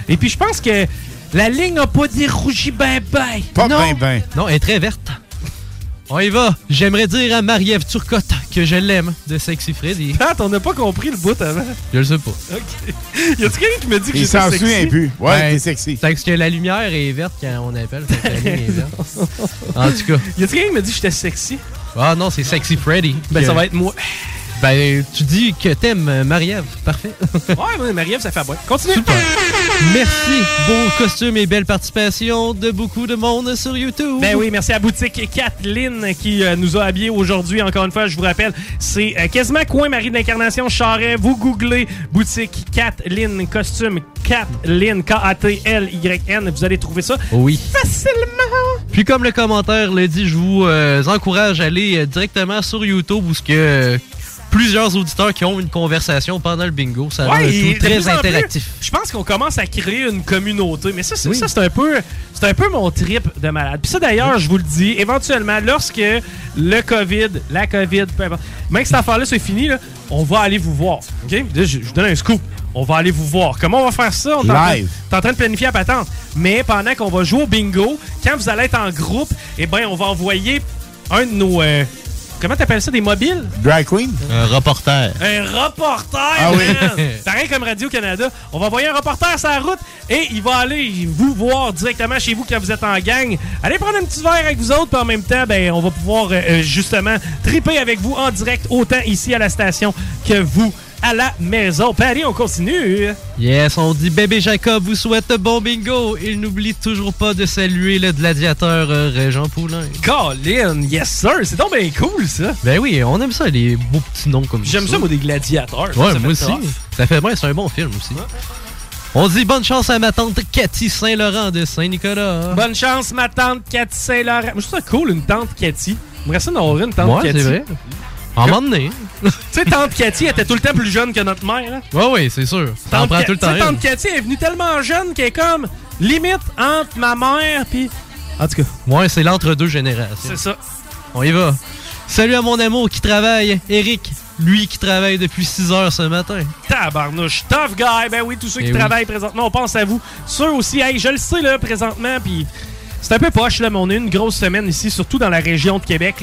Et puis, je pense que la ligne n'a pas dérougi ben ben. Pas non. ben ben. Non, elle est très verte. On y va. J'aimerais dire à Marie-Ève Turcotte que je l'aime de Sexy Freddy. Pat, on n'a pas compris le bout avant. Je le sais pas. OK. Y a-tu quelqu'un qui me dit que Il j'étais s'en sexy? souvient plus. Ouais, Ben, t'es sexy. C'est parce que la lumière est verte quand on appelle. fait que la ligne est verte. En tout cas. Y a-tu quelqu'un qui me dit que j'étais sexy? Ah non, c'est Sexy Freddy. Ben, ça Que- va être moi. Ben, tu dis que t'aimes euh, Marie-Ève. Parfait. Ouais, Marie-Ève, ça fait boîte. Continue. Super. Merci. Beau costume et belle participation de beaucoup de monde sur YouTube. Ben oui, merci à Boutique Kathleen qui euh, nous a habillés aujourd'hui. Encore une fois, je vous rappelle, c'est euh, quasiment coin Marie de l'Incarnation Charret. Vous googlez Boutique Kathleen costume Kathleen K-A-T-L-Y-N. Vous allez trouver ça Oui. facilement. Puis comme le commentaire le dit, je vous euh, encourage à aller directement sur YouTube où ce que plusieurs auditeurs qui ont une conversation pendant le bingo. Ça rend Ouais, tout très interactif. Je pense qu'on commence à créer une communauté, mais ça, c'est Oui. ça, c'est un peu, c'est un peu mon trip de malade. Puis ça, d'ailleurs, je vous le dis, éventuellement, lorsque le COVID, la COVID, peu importe, même que cette affaire-là c'est fini, là, on va aller vous voir. Ok? Là, Je, je vous donne un scoop. On va aller vous voir. Comment on va faire ça? On est en train- Live. T'es en train de planifier la patente. Mais pendant qu'on va jouer au bingo, quand vous allez être en groupe, eh ben, on va envoyer un de nos. euh, comment t'appelles ça? Des mobiles? Drag queen? Un reporter. Un reporter, Ah oui. man! Pareil comme Radio-Canada. On va envoyer un reporter sur la route et il va aller vous voir directement chez vous quand vous êtes en gang. Allez prendre un petit verre avec vous autres, puis en même temps, ben, on va pouvoir euh, justement triper avec vous en direct, autant ici à la station que vous à la maison. Paris, on continue. Yes, on dit bébé Jacob vous souhaite bon bingo. Il n'oublie toujours pas de saluer le gladiateur euh, Régent Poulain. Colin, yes sir, c'est donc bien cool ça. Ben oui, on aime ça, les beaux petits noms comme ça. J'aime ça, moi, des gladiateurs. Ouais, Ça moi aussi. Ça fait bien, c'est un bon film aussi. On dit bonne chance à ma tante Cathy Saint-Laurent de Saint-Nicolas. Bonne chance, ma tante Cathy Saint-Laurent. Moi, Je trouve ça cool, une tante Cathy. J'aimerais ça en avoir une tante Ouais, Cathy. c'est vrai. En moment donné. Tu sais, tante Cathy était tout le temps plus jeune que notre mère. Hein? Ouais, ouais, c'est sûr. Tout le temps. Tante. Cathy est venue tellement jeune qu'elle est comme limite entre ma mère puis. En tout cas, Ouais, c'est l'entre-deux générations. c'est ça. On y va. Salut à mon amour qui travaille, Eric. Lui qui travaille depuis 6 heures ce matin. Tabarnouche, tough guy. Ben oui, tous ceux Eh qui oui. travaillent présentement, on pense à vous. Ceux aussi, hey, je le sais là présentement, puis. C'est un peu poche, là, mais on a une grosse semaine ici, surtout dans la région de Québec.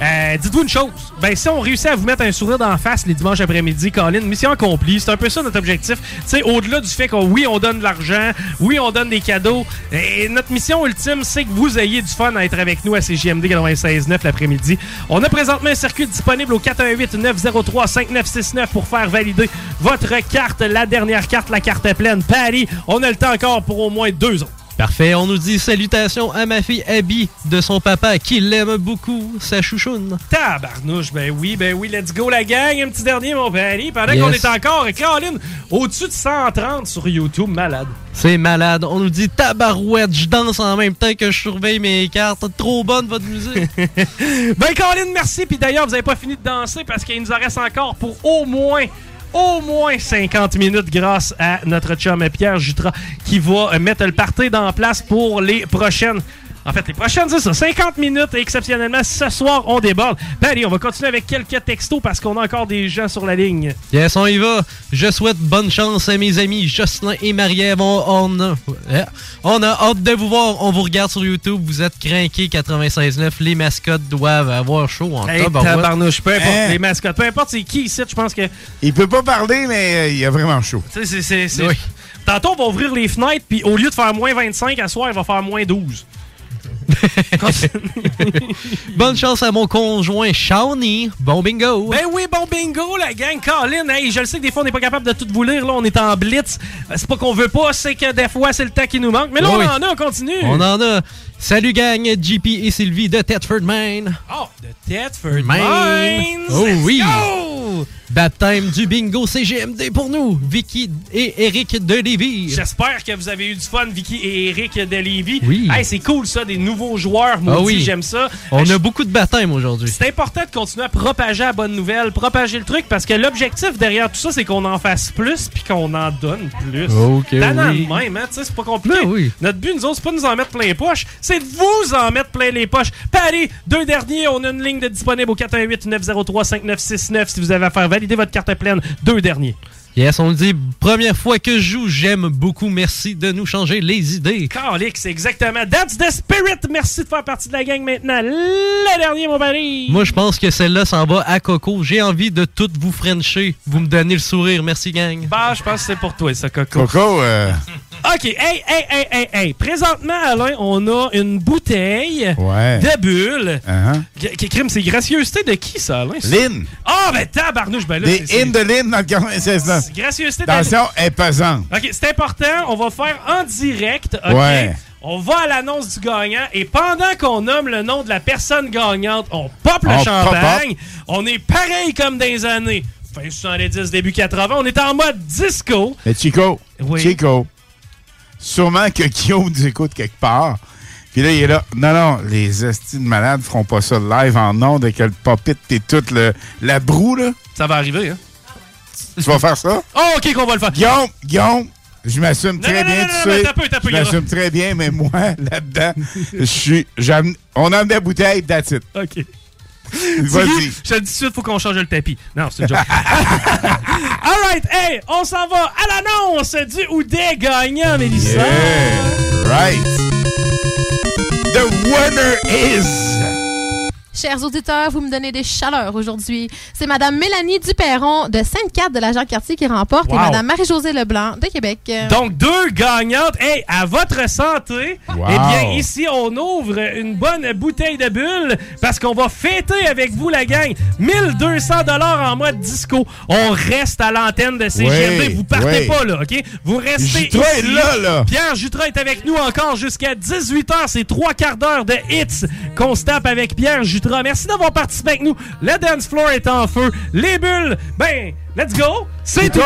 Euh, Dites-vous une chose, ben si on réussit à vous mettre un sourire d'en face les dimanches après-midi, Colin, mission accomplie. C'est un peu ça notre objectif. Sais, au-delà du fait qu'on, oui, on donne de l'argent, oui, on donne des cadeaux, et notre mission ultime, c'est que vous ayez du fun à être avec nous à CGMD 96.9 l'après-midi. On a présentement un circuit disponible au 418-903-5969 pour faire valider votre carte, la dernière carte, la carte pleine. Paris, on a le temps encore pour au moins deux ans. Parfait, on nous dit salutations à ma fille Abby de son papa qui l'aime beaucoup, sa chouchoune. Tabarnouche, ben oui, ben oui, let's go la gang. Un petit dernier, mon Paris. Pendant Yes. qu'on est encore, Caroline, au-dessus de 130 sur YouTube, malade. C'est malade. On nous dit tabarouette, je danse en même temps que je surveille mes cartes. Trop bonne votre musique. Ben, Caroline, merci. Puis d'ailleurs, vous avez pas fini de danser parce qu'il nous en reste encore pour au moins. Au moins 50 minutes grâce à notre chum Pierre Jutra qui va mettre le party dans place pour les prochaines En fait, les prochaines, c'est ça. 50 minutes et exceptionnellement, ce soir, on déborde. Ben, allez, on va continuer avec quelques textos parce qu'on a encore des gens sur la ligne. Yes, on y va. Je souhaite bonne chance à mes amis Jocelyn et Marie-Ève. On, on a, eh, on a hâte de vous voir. On vous regarde sur YouTube. Vous êtes craqués 96.9. Les mascottes doivent avoir chaud en Hey, tabarnouche, peu importe Hein? les mascottes, peu importe c'est qui ici, je pense que. Il peut pas parler, mais euh, il a vraiment chaud. Tu sais, c'est- Oui. Tantôt, on va ouvrir les fenêtres, puis au lieu de faire moins 25, à soir, il va faire moins 12. Bonne chance à mon conjoint Shawnee. Bon bingo. Ben oui, bon bingo, la gang. Colin, hey, je le sais que des fois, on n'est pas capable de tout vous lire. Là, on est en blitz. Euh, C'est pas qu'on veut pas, c'est que des fois, c'est le temps qui nous manque. Mais là, Oui. on en a, on continue. On en a. Salut gang, JP et Sylvie de Thetford, Maine. Oh, de Thetford Maine. Oh oui. go! Baptême du bingo CGMD pour nous. Vicky et Eric de Lévis. J'espère que vous avez eu du fun, Vicky et Eric de Lévis. Oui. Hey, c'est cool, ça, des nouveaux joueurs. Moi Ah aussi, oui. j'aime ça. On Hey, a beaucoup de baptêmes aujourd'hui. C'est important de continuer à propager la bonne nouvelle, propager le truc, parce que l'objectif derrière tout ça, c'est qu'on en fasse plus puis qu'on en donne plus. Ok, oui. même, hein, c'est pas compliqué. Ben oui. Notre but, nous autres, c'est pas de nous en mettre plein les poches, c'est de vous en mettre plein les poches. Allez, deux derniers, on a une ligne de disponible au 418-903-5969 si vous avez à faire valider votre carte pleine. Deux derniers. Yes, on le dit, première fois que je joue, j'aime beaucoup. Merci de nous changer les idées. Carlix, exactement. That's the spirit. Merci de faire partie de la gang maintenant. Le dernier, mon pari. Moi, je pense que celle-là s'en va à Coco. J'ai envie de tout vous frencher. Vous me donnez le sourire. Merci, gang. Bah, je pense que c'est pour toi, ça, Coco. Coco, euh, OK, hey, hey, hey, hey, hey. Présentement, Alain, on a une bouteille ouais. de bulles. Uh-huh. Qui crime, c'est gracieuseté de qui, ça, Alain? Lynn. Ah, ben tabarnouche, ben là, Des c'est- c'est- in de Lynn dans le 96 c'est gracieuseté de... Attention, elle est pesante. OK, c'est important, on va faire en direct, OK? Ouais. On va à l'annonce du gagnant et pendant qu'on nomme le nom de la personne gagnante, on pop le On champagne. On est pareil comme dans les années fin 70, début 80. On est en mode disco. Mais Chico, Oui. Chico, sûrement que Guillaume nous écoute quelque part. Puis là, il est là. Non, non, les estis de malades feront pas ça live en ondes avec le popit et toute le, la broue, là. Ça va arriver, hein? Tu vas faire ça? Oh, OK qu'on va le faire. Guillaume, Guillaume, je m'assume très non, bien, non, tu non, sais. t'as peu, t'as peu, je m'assume très bien, mais moi, là-dedans, je suis. On a la bouteille, that's it. OK. Vas-y. Je te dis tout de suite, faut qu'on change le tapis. Non, c'est une joke. All right, hey, on s'en va à l'annonce du ou des gagnants, Mélissa. Yeah, right. The winner is. Chers auditeurs, vous me donnez des chaleurs aujourd'hui. C'est Madame Mélanie Duperron de Sainte-Cat de la Jacques-Cartier qui remporte Wow. et Madame Marie-Josée Leblanc de Québec. Donc, deux gagnantes. Hey, à votre santé. Wow. Eh bien, ici, on ouvre une bonne bouteille de bulles parce qu'on va fêter avec vous, la gang. 1200 dollars en mode disco. On reste à l'antenne de CGMD. Oui, vous partez oui. pas, là, OK? Vous restez Jutra est ici. là, là. Pierre Jutra est avec nous encore jusqu'à 18h. C'est trois quarts d'heure de hits qu'on se tape avec Pierre Merci d'avoir participé avec nous. Le dance floor est en feu. Les bulles, ben, let's go. C'est tout.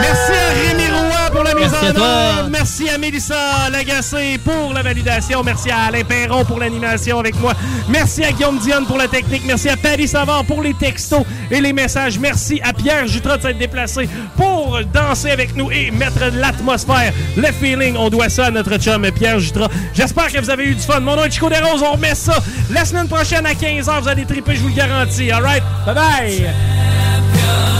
Merci à Rémi Roy pour la mise Merci en à toi. œuvre. Merci à Mélissa Lagacé pour la validation. Merci à Alain Perron pour l'animation avec moi. Merci à Guillaume Dionne pour la technique. Merci à Paris Savard pour les textos et les messages. Merci à Pierre Jutra de s'être déplacé pour danser avec nous et mettre l'atmosphère, le feeling. On doit ça à notre chum Pierre Jutra. J'espère que vous avez eu du fun. Mon nom est Chico Desroses. On remet ça la semaine prochaine à 15h. Vous allez triper, je vous le garantis. All right? Bye bye!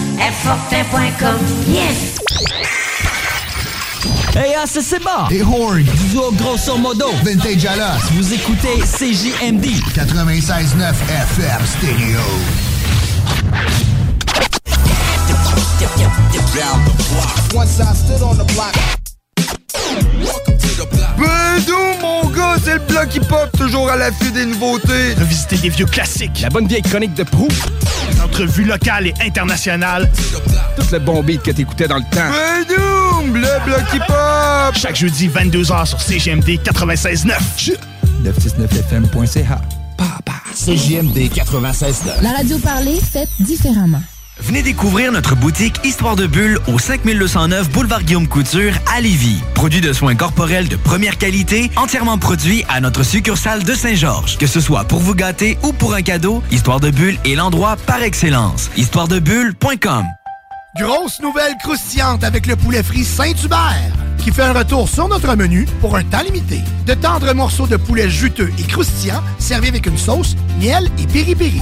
Airfortin.com, yes. Hey, ah, c'est Seba! Et Horn! Du duo Grosso Modo! Vintage Alas! Vous écoutez CJMD! 96.9 FM Stereo! Once I stood on the block. Bedou, mon gars, c'est le bloc hip-hop, toujours à l'affût des nouveautés. Revisiter des vieux classiques. La bonne vieille chronique de Prou. Entrevues locales et internationales. Tout le bon beat que t'écoutais dans le temps. Bedou, le bloc hip-hop. Chaque jeudi, 22h sur CGMD 96.9. 969fm.ca. CJMD 96.9. La radio parlée, faite différemment. Venez découvrir notre boutique Histoire de Bulle au 5209 Boulevard Guillaume Couture à Lévis. Produit de soins corporels de première qualité, entièrement produit à notre succursale de Saint-Georges. Que ce soit pour vous gâter ou pour un cadeau, Histoire de Bulle est l'endroit par excellence. Histoiredebulle.com Grosse nouvelle croustillante avec le poulet frit Saint-Hubert qui fait un retour sur notre menu pour un temps limité. De tendres morceaux de poulet juteux et croustillants servis avec une sauce, miel et piri-piri.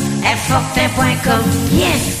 Airfortin.com, yes.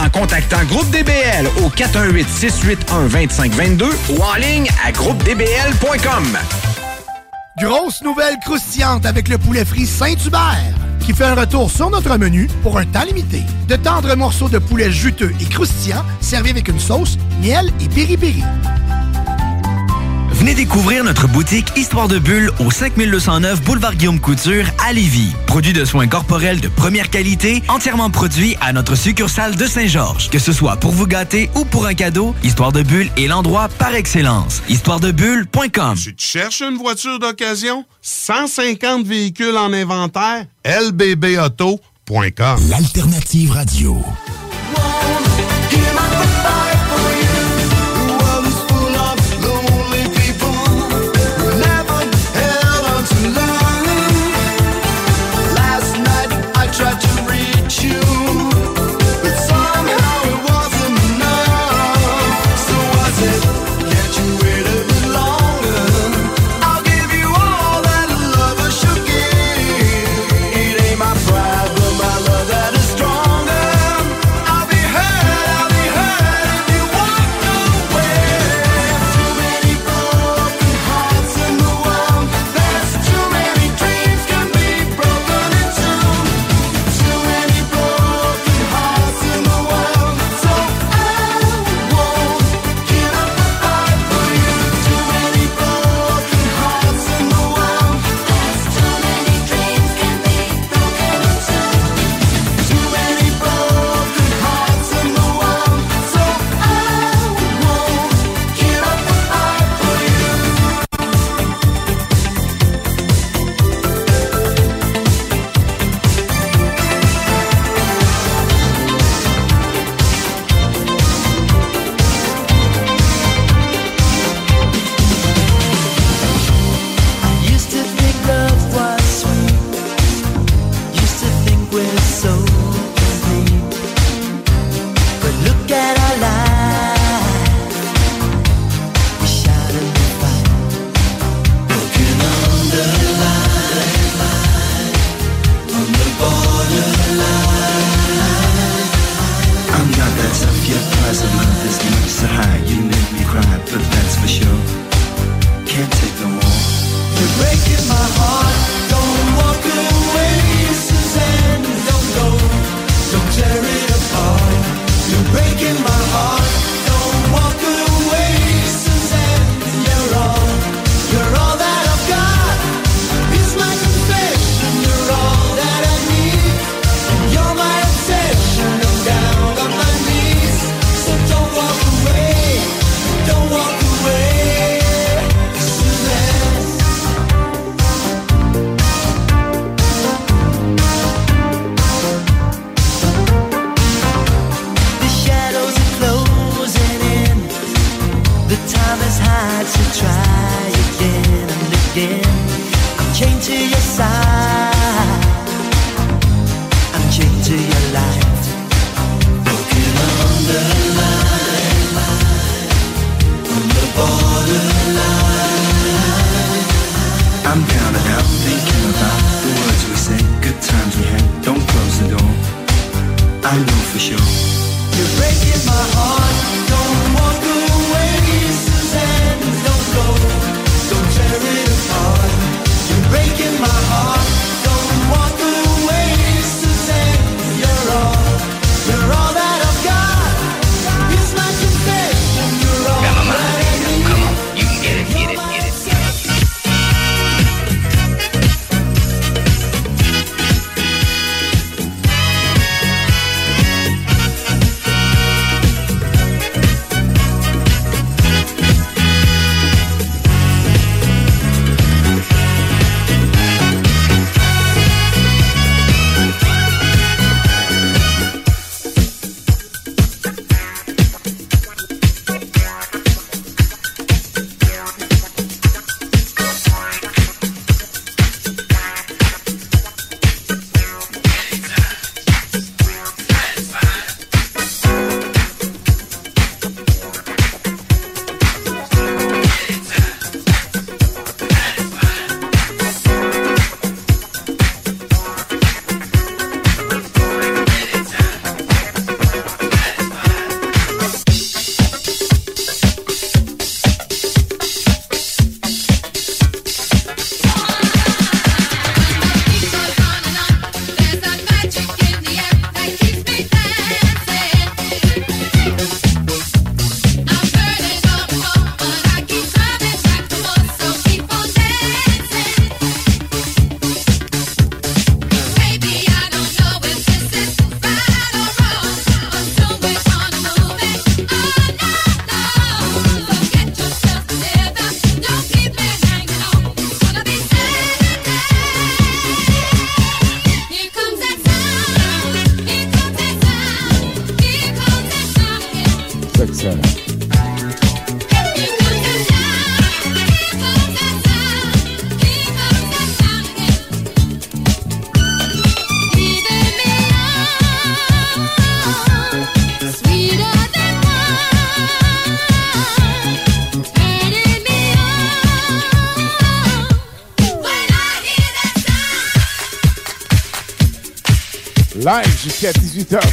en contactant Groupe DBL au 418-681-2522 ou en ligne à groupedbl.com. Grosse nouvelle croustillante avec le poulet frit Saint-Hubert qui fait un retour sur notre menu pour un temps limité. De tendres morceaux de poulet juteux et croustillants servis avec une sauce, miel et piri-piri. Venez découvrir notre boutique Histoire de Bulle au 5209 Boulevard Guillaume Couture à Lévis. Produit de soins corporels de première qualité, entièrement produit à notre succursale de Saint-Georges. Que ce soit pour vous gâter ou pour un cadeau, Histoire de Bulle est l'endroit par excellence. Histoiredebulle.com Tu cherches une voiture d'occasion? 150 véhicules en inventaire? lbbauto.com L'alternative radio.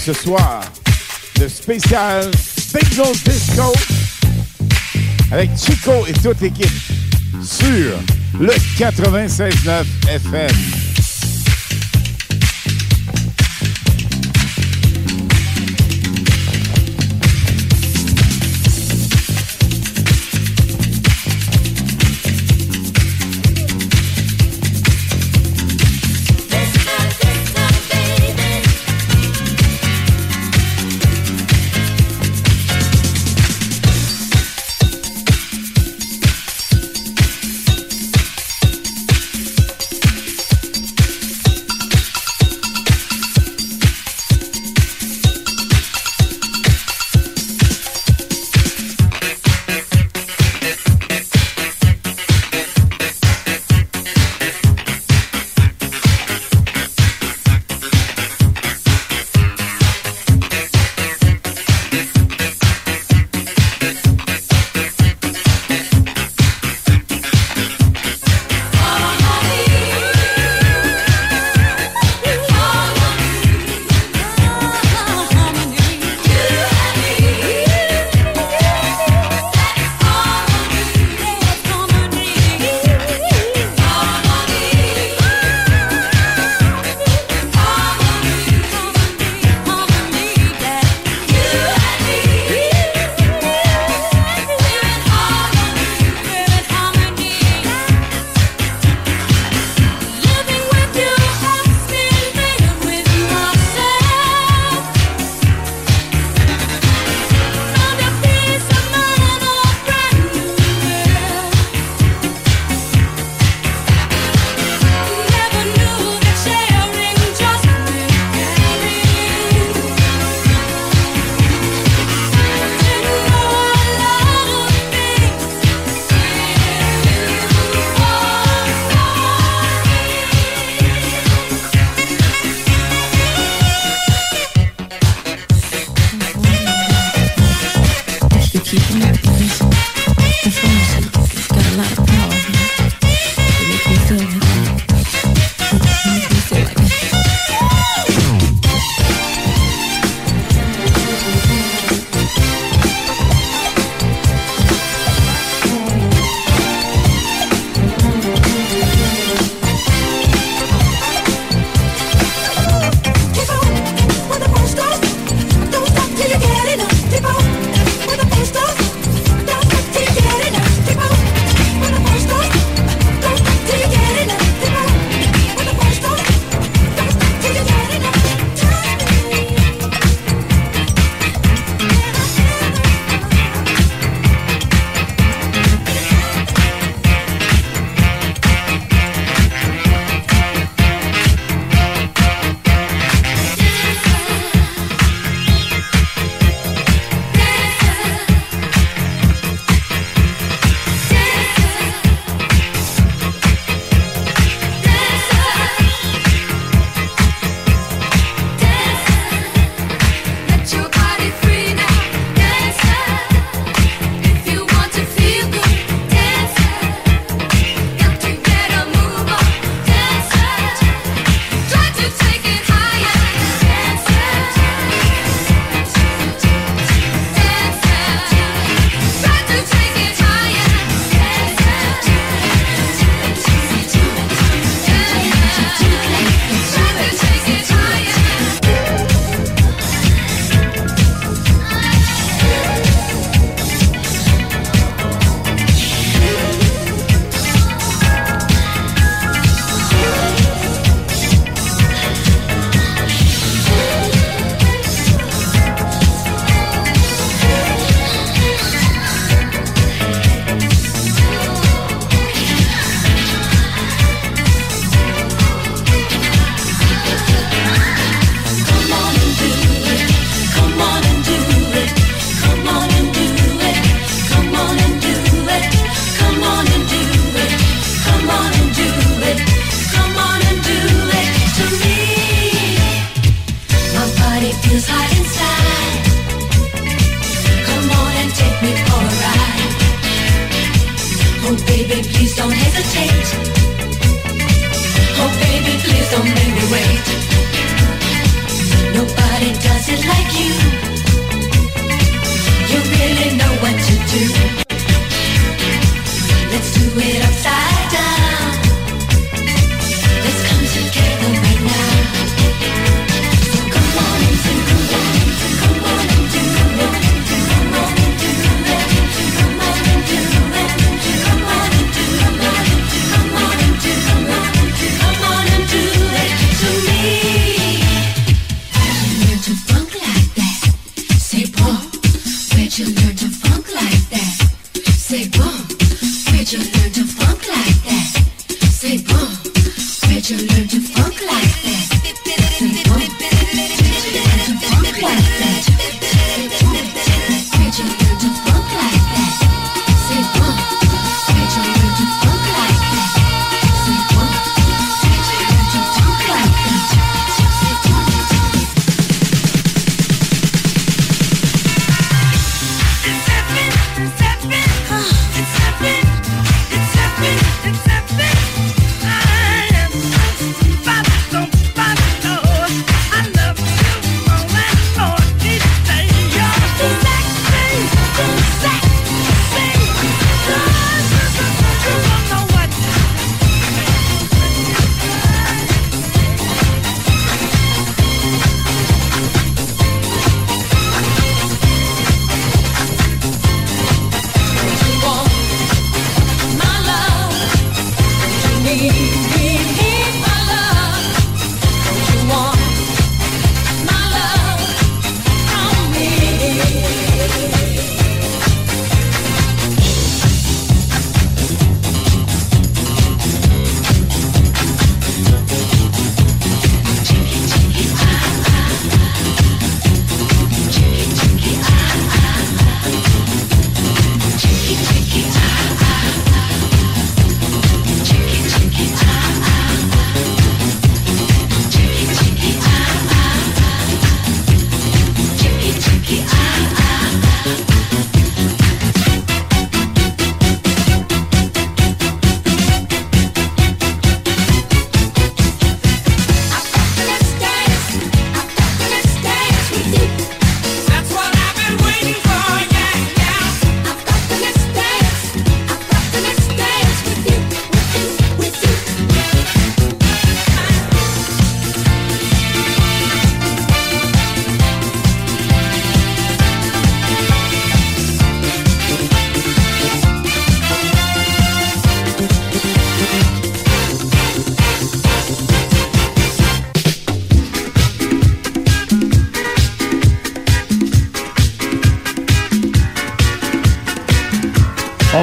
ce soir, le spécial Single Disco avec Chico et toute l'équipe sur le 96.9 FM.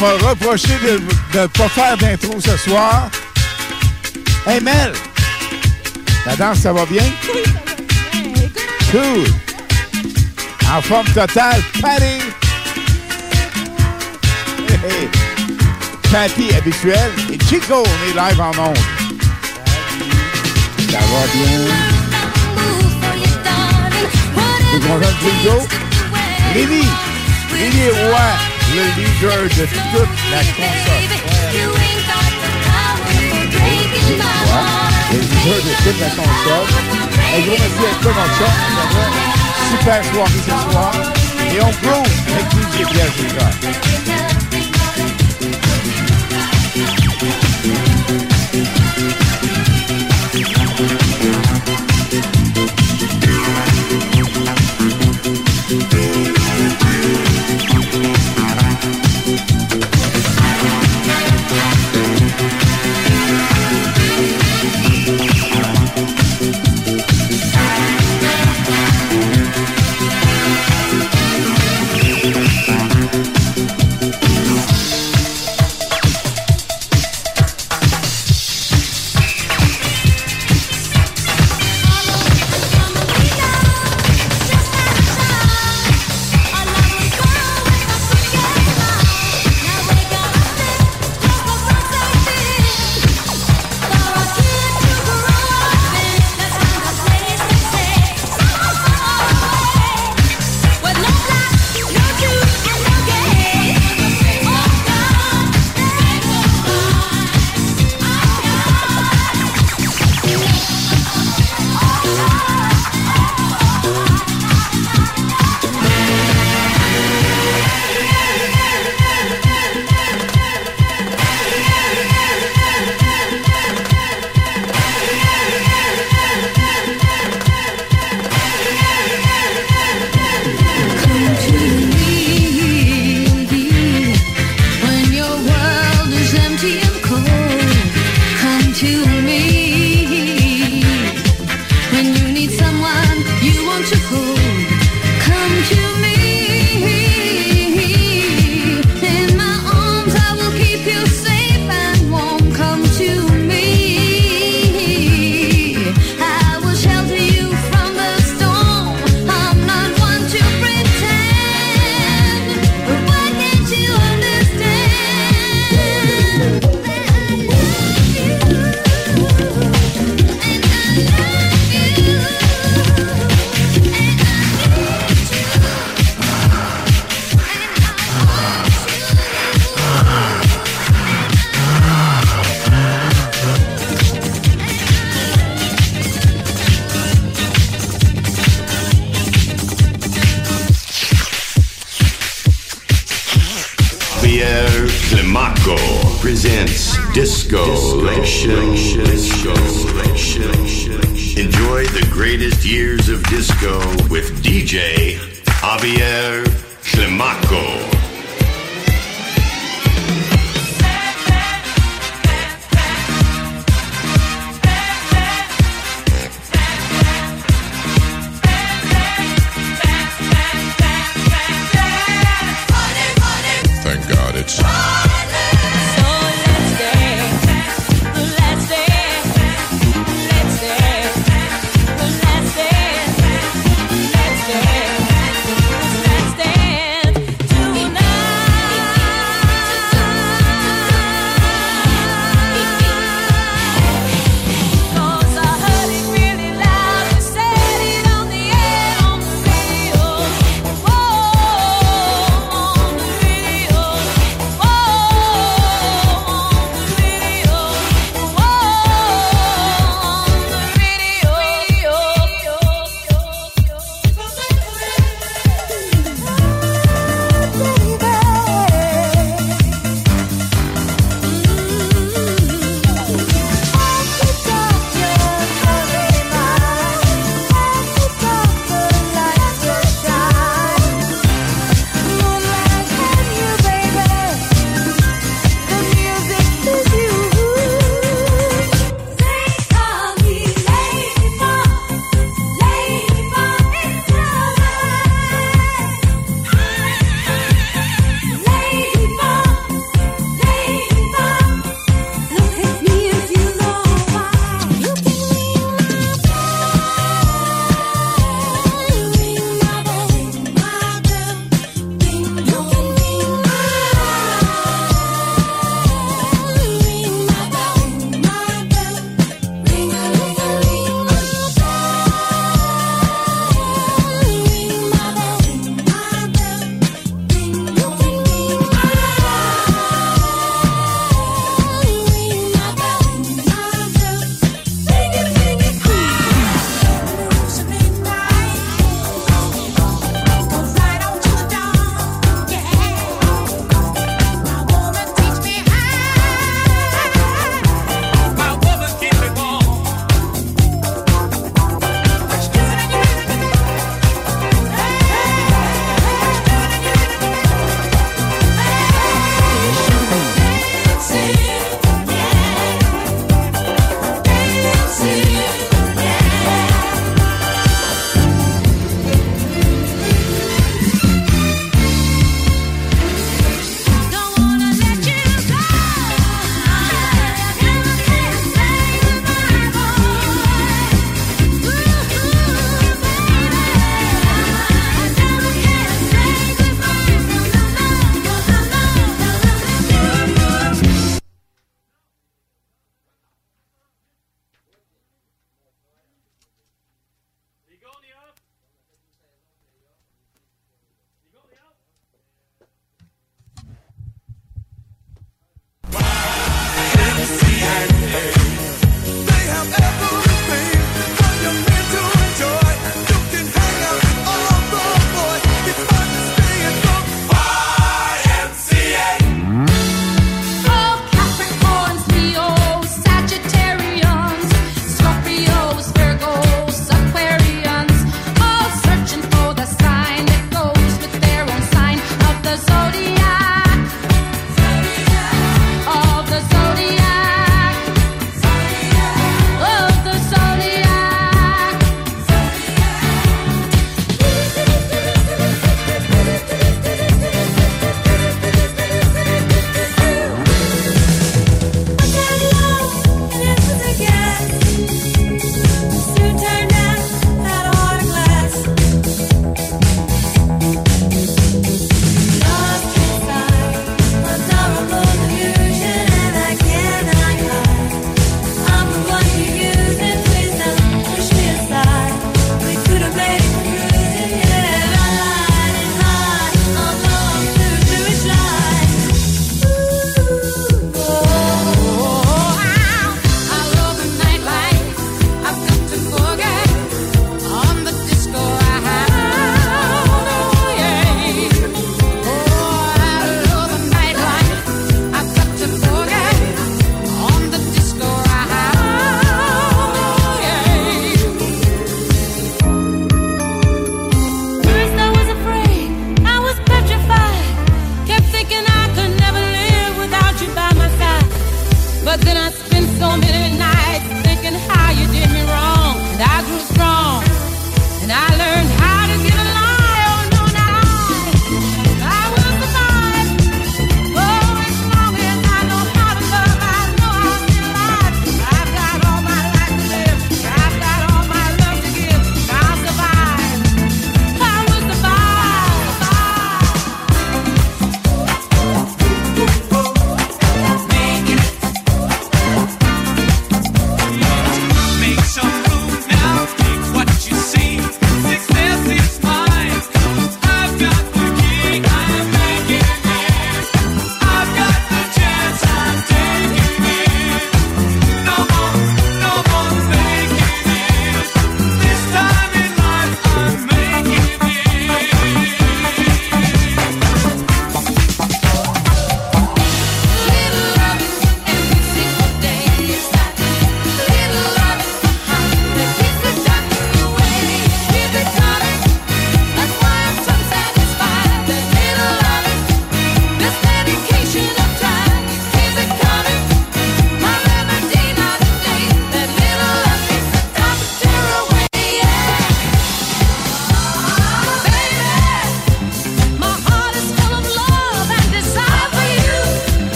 M'a reproché de ne pas faire d'intro ce soir. Hey Mel! La danse, ça va bien? Oui, ça va bien. Écoute, Cool! En forme totale, Patty! Hey, hey. Patty habituelle et Chico, on est live en ondes. Ça va bien? Content de Chico? Lévi est roi, le leader de toute la console. Le leader de toute la console. Un gros merci mon chat. Super soirée ce soir. Et on groove avec DJ Pierre.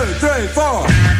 two, three, four.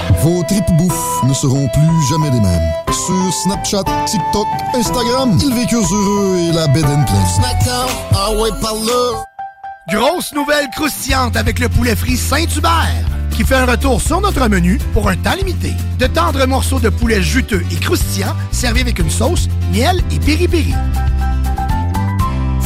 Vos tripes bouffe ne seront plus jamais les mêmes. Sur Snapchat, TikTok, Instagram, ils vécurent heureux et la bed and ah ouais, par là. Grosse nouvelle croustillante avec le poulet frit Saint-Hubert qui fait un retour sur notre menu pour un temps limité. De tendres morceaux de poulet juteux et croustillants servis avec une sauce, miel et piri-piri.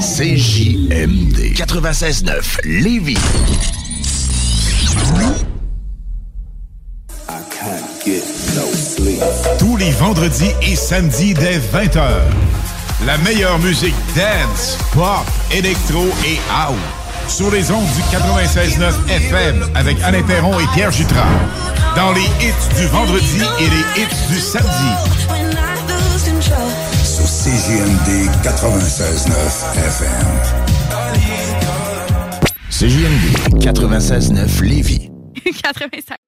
CJMD 96.9 Lévis. Tous les vendredis et samedis dès 20h. La meilleure musique dance, pop, électro et house. Sur les ondes du 96.9 FM avec Alain Perron et Pierre Jutras. Dans les hits du vendredi et les hits du samedi. CJMD 96.9 FM. CJMD 96.9 Lévis. 85.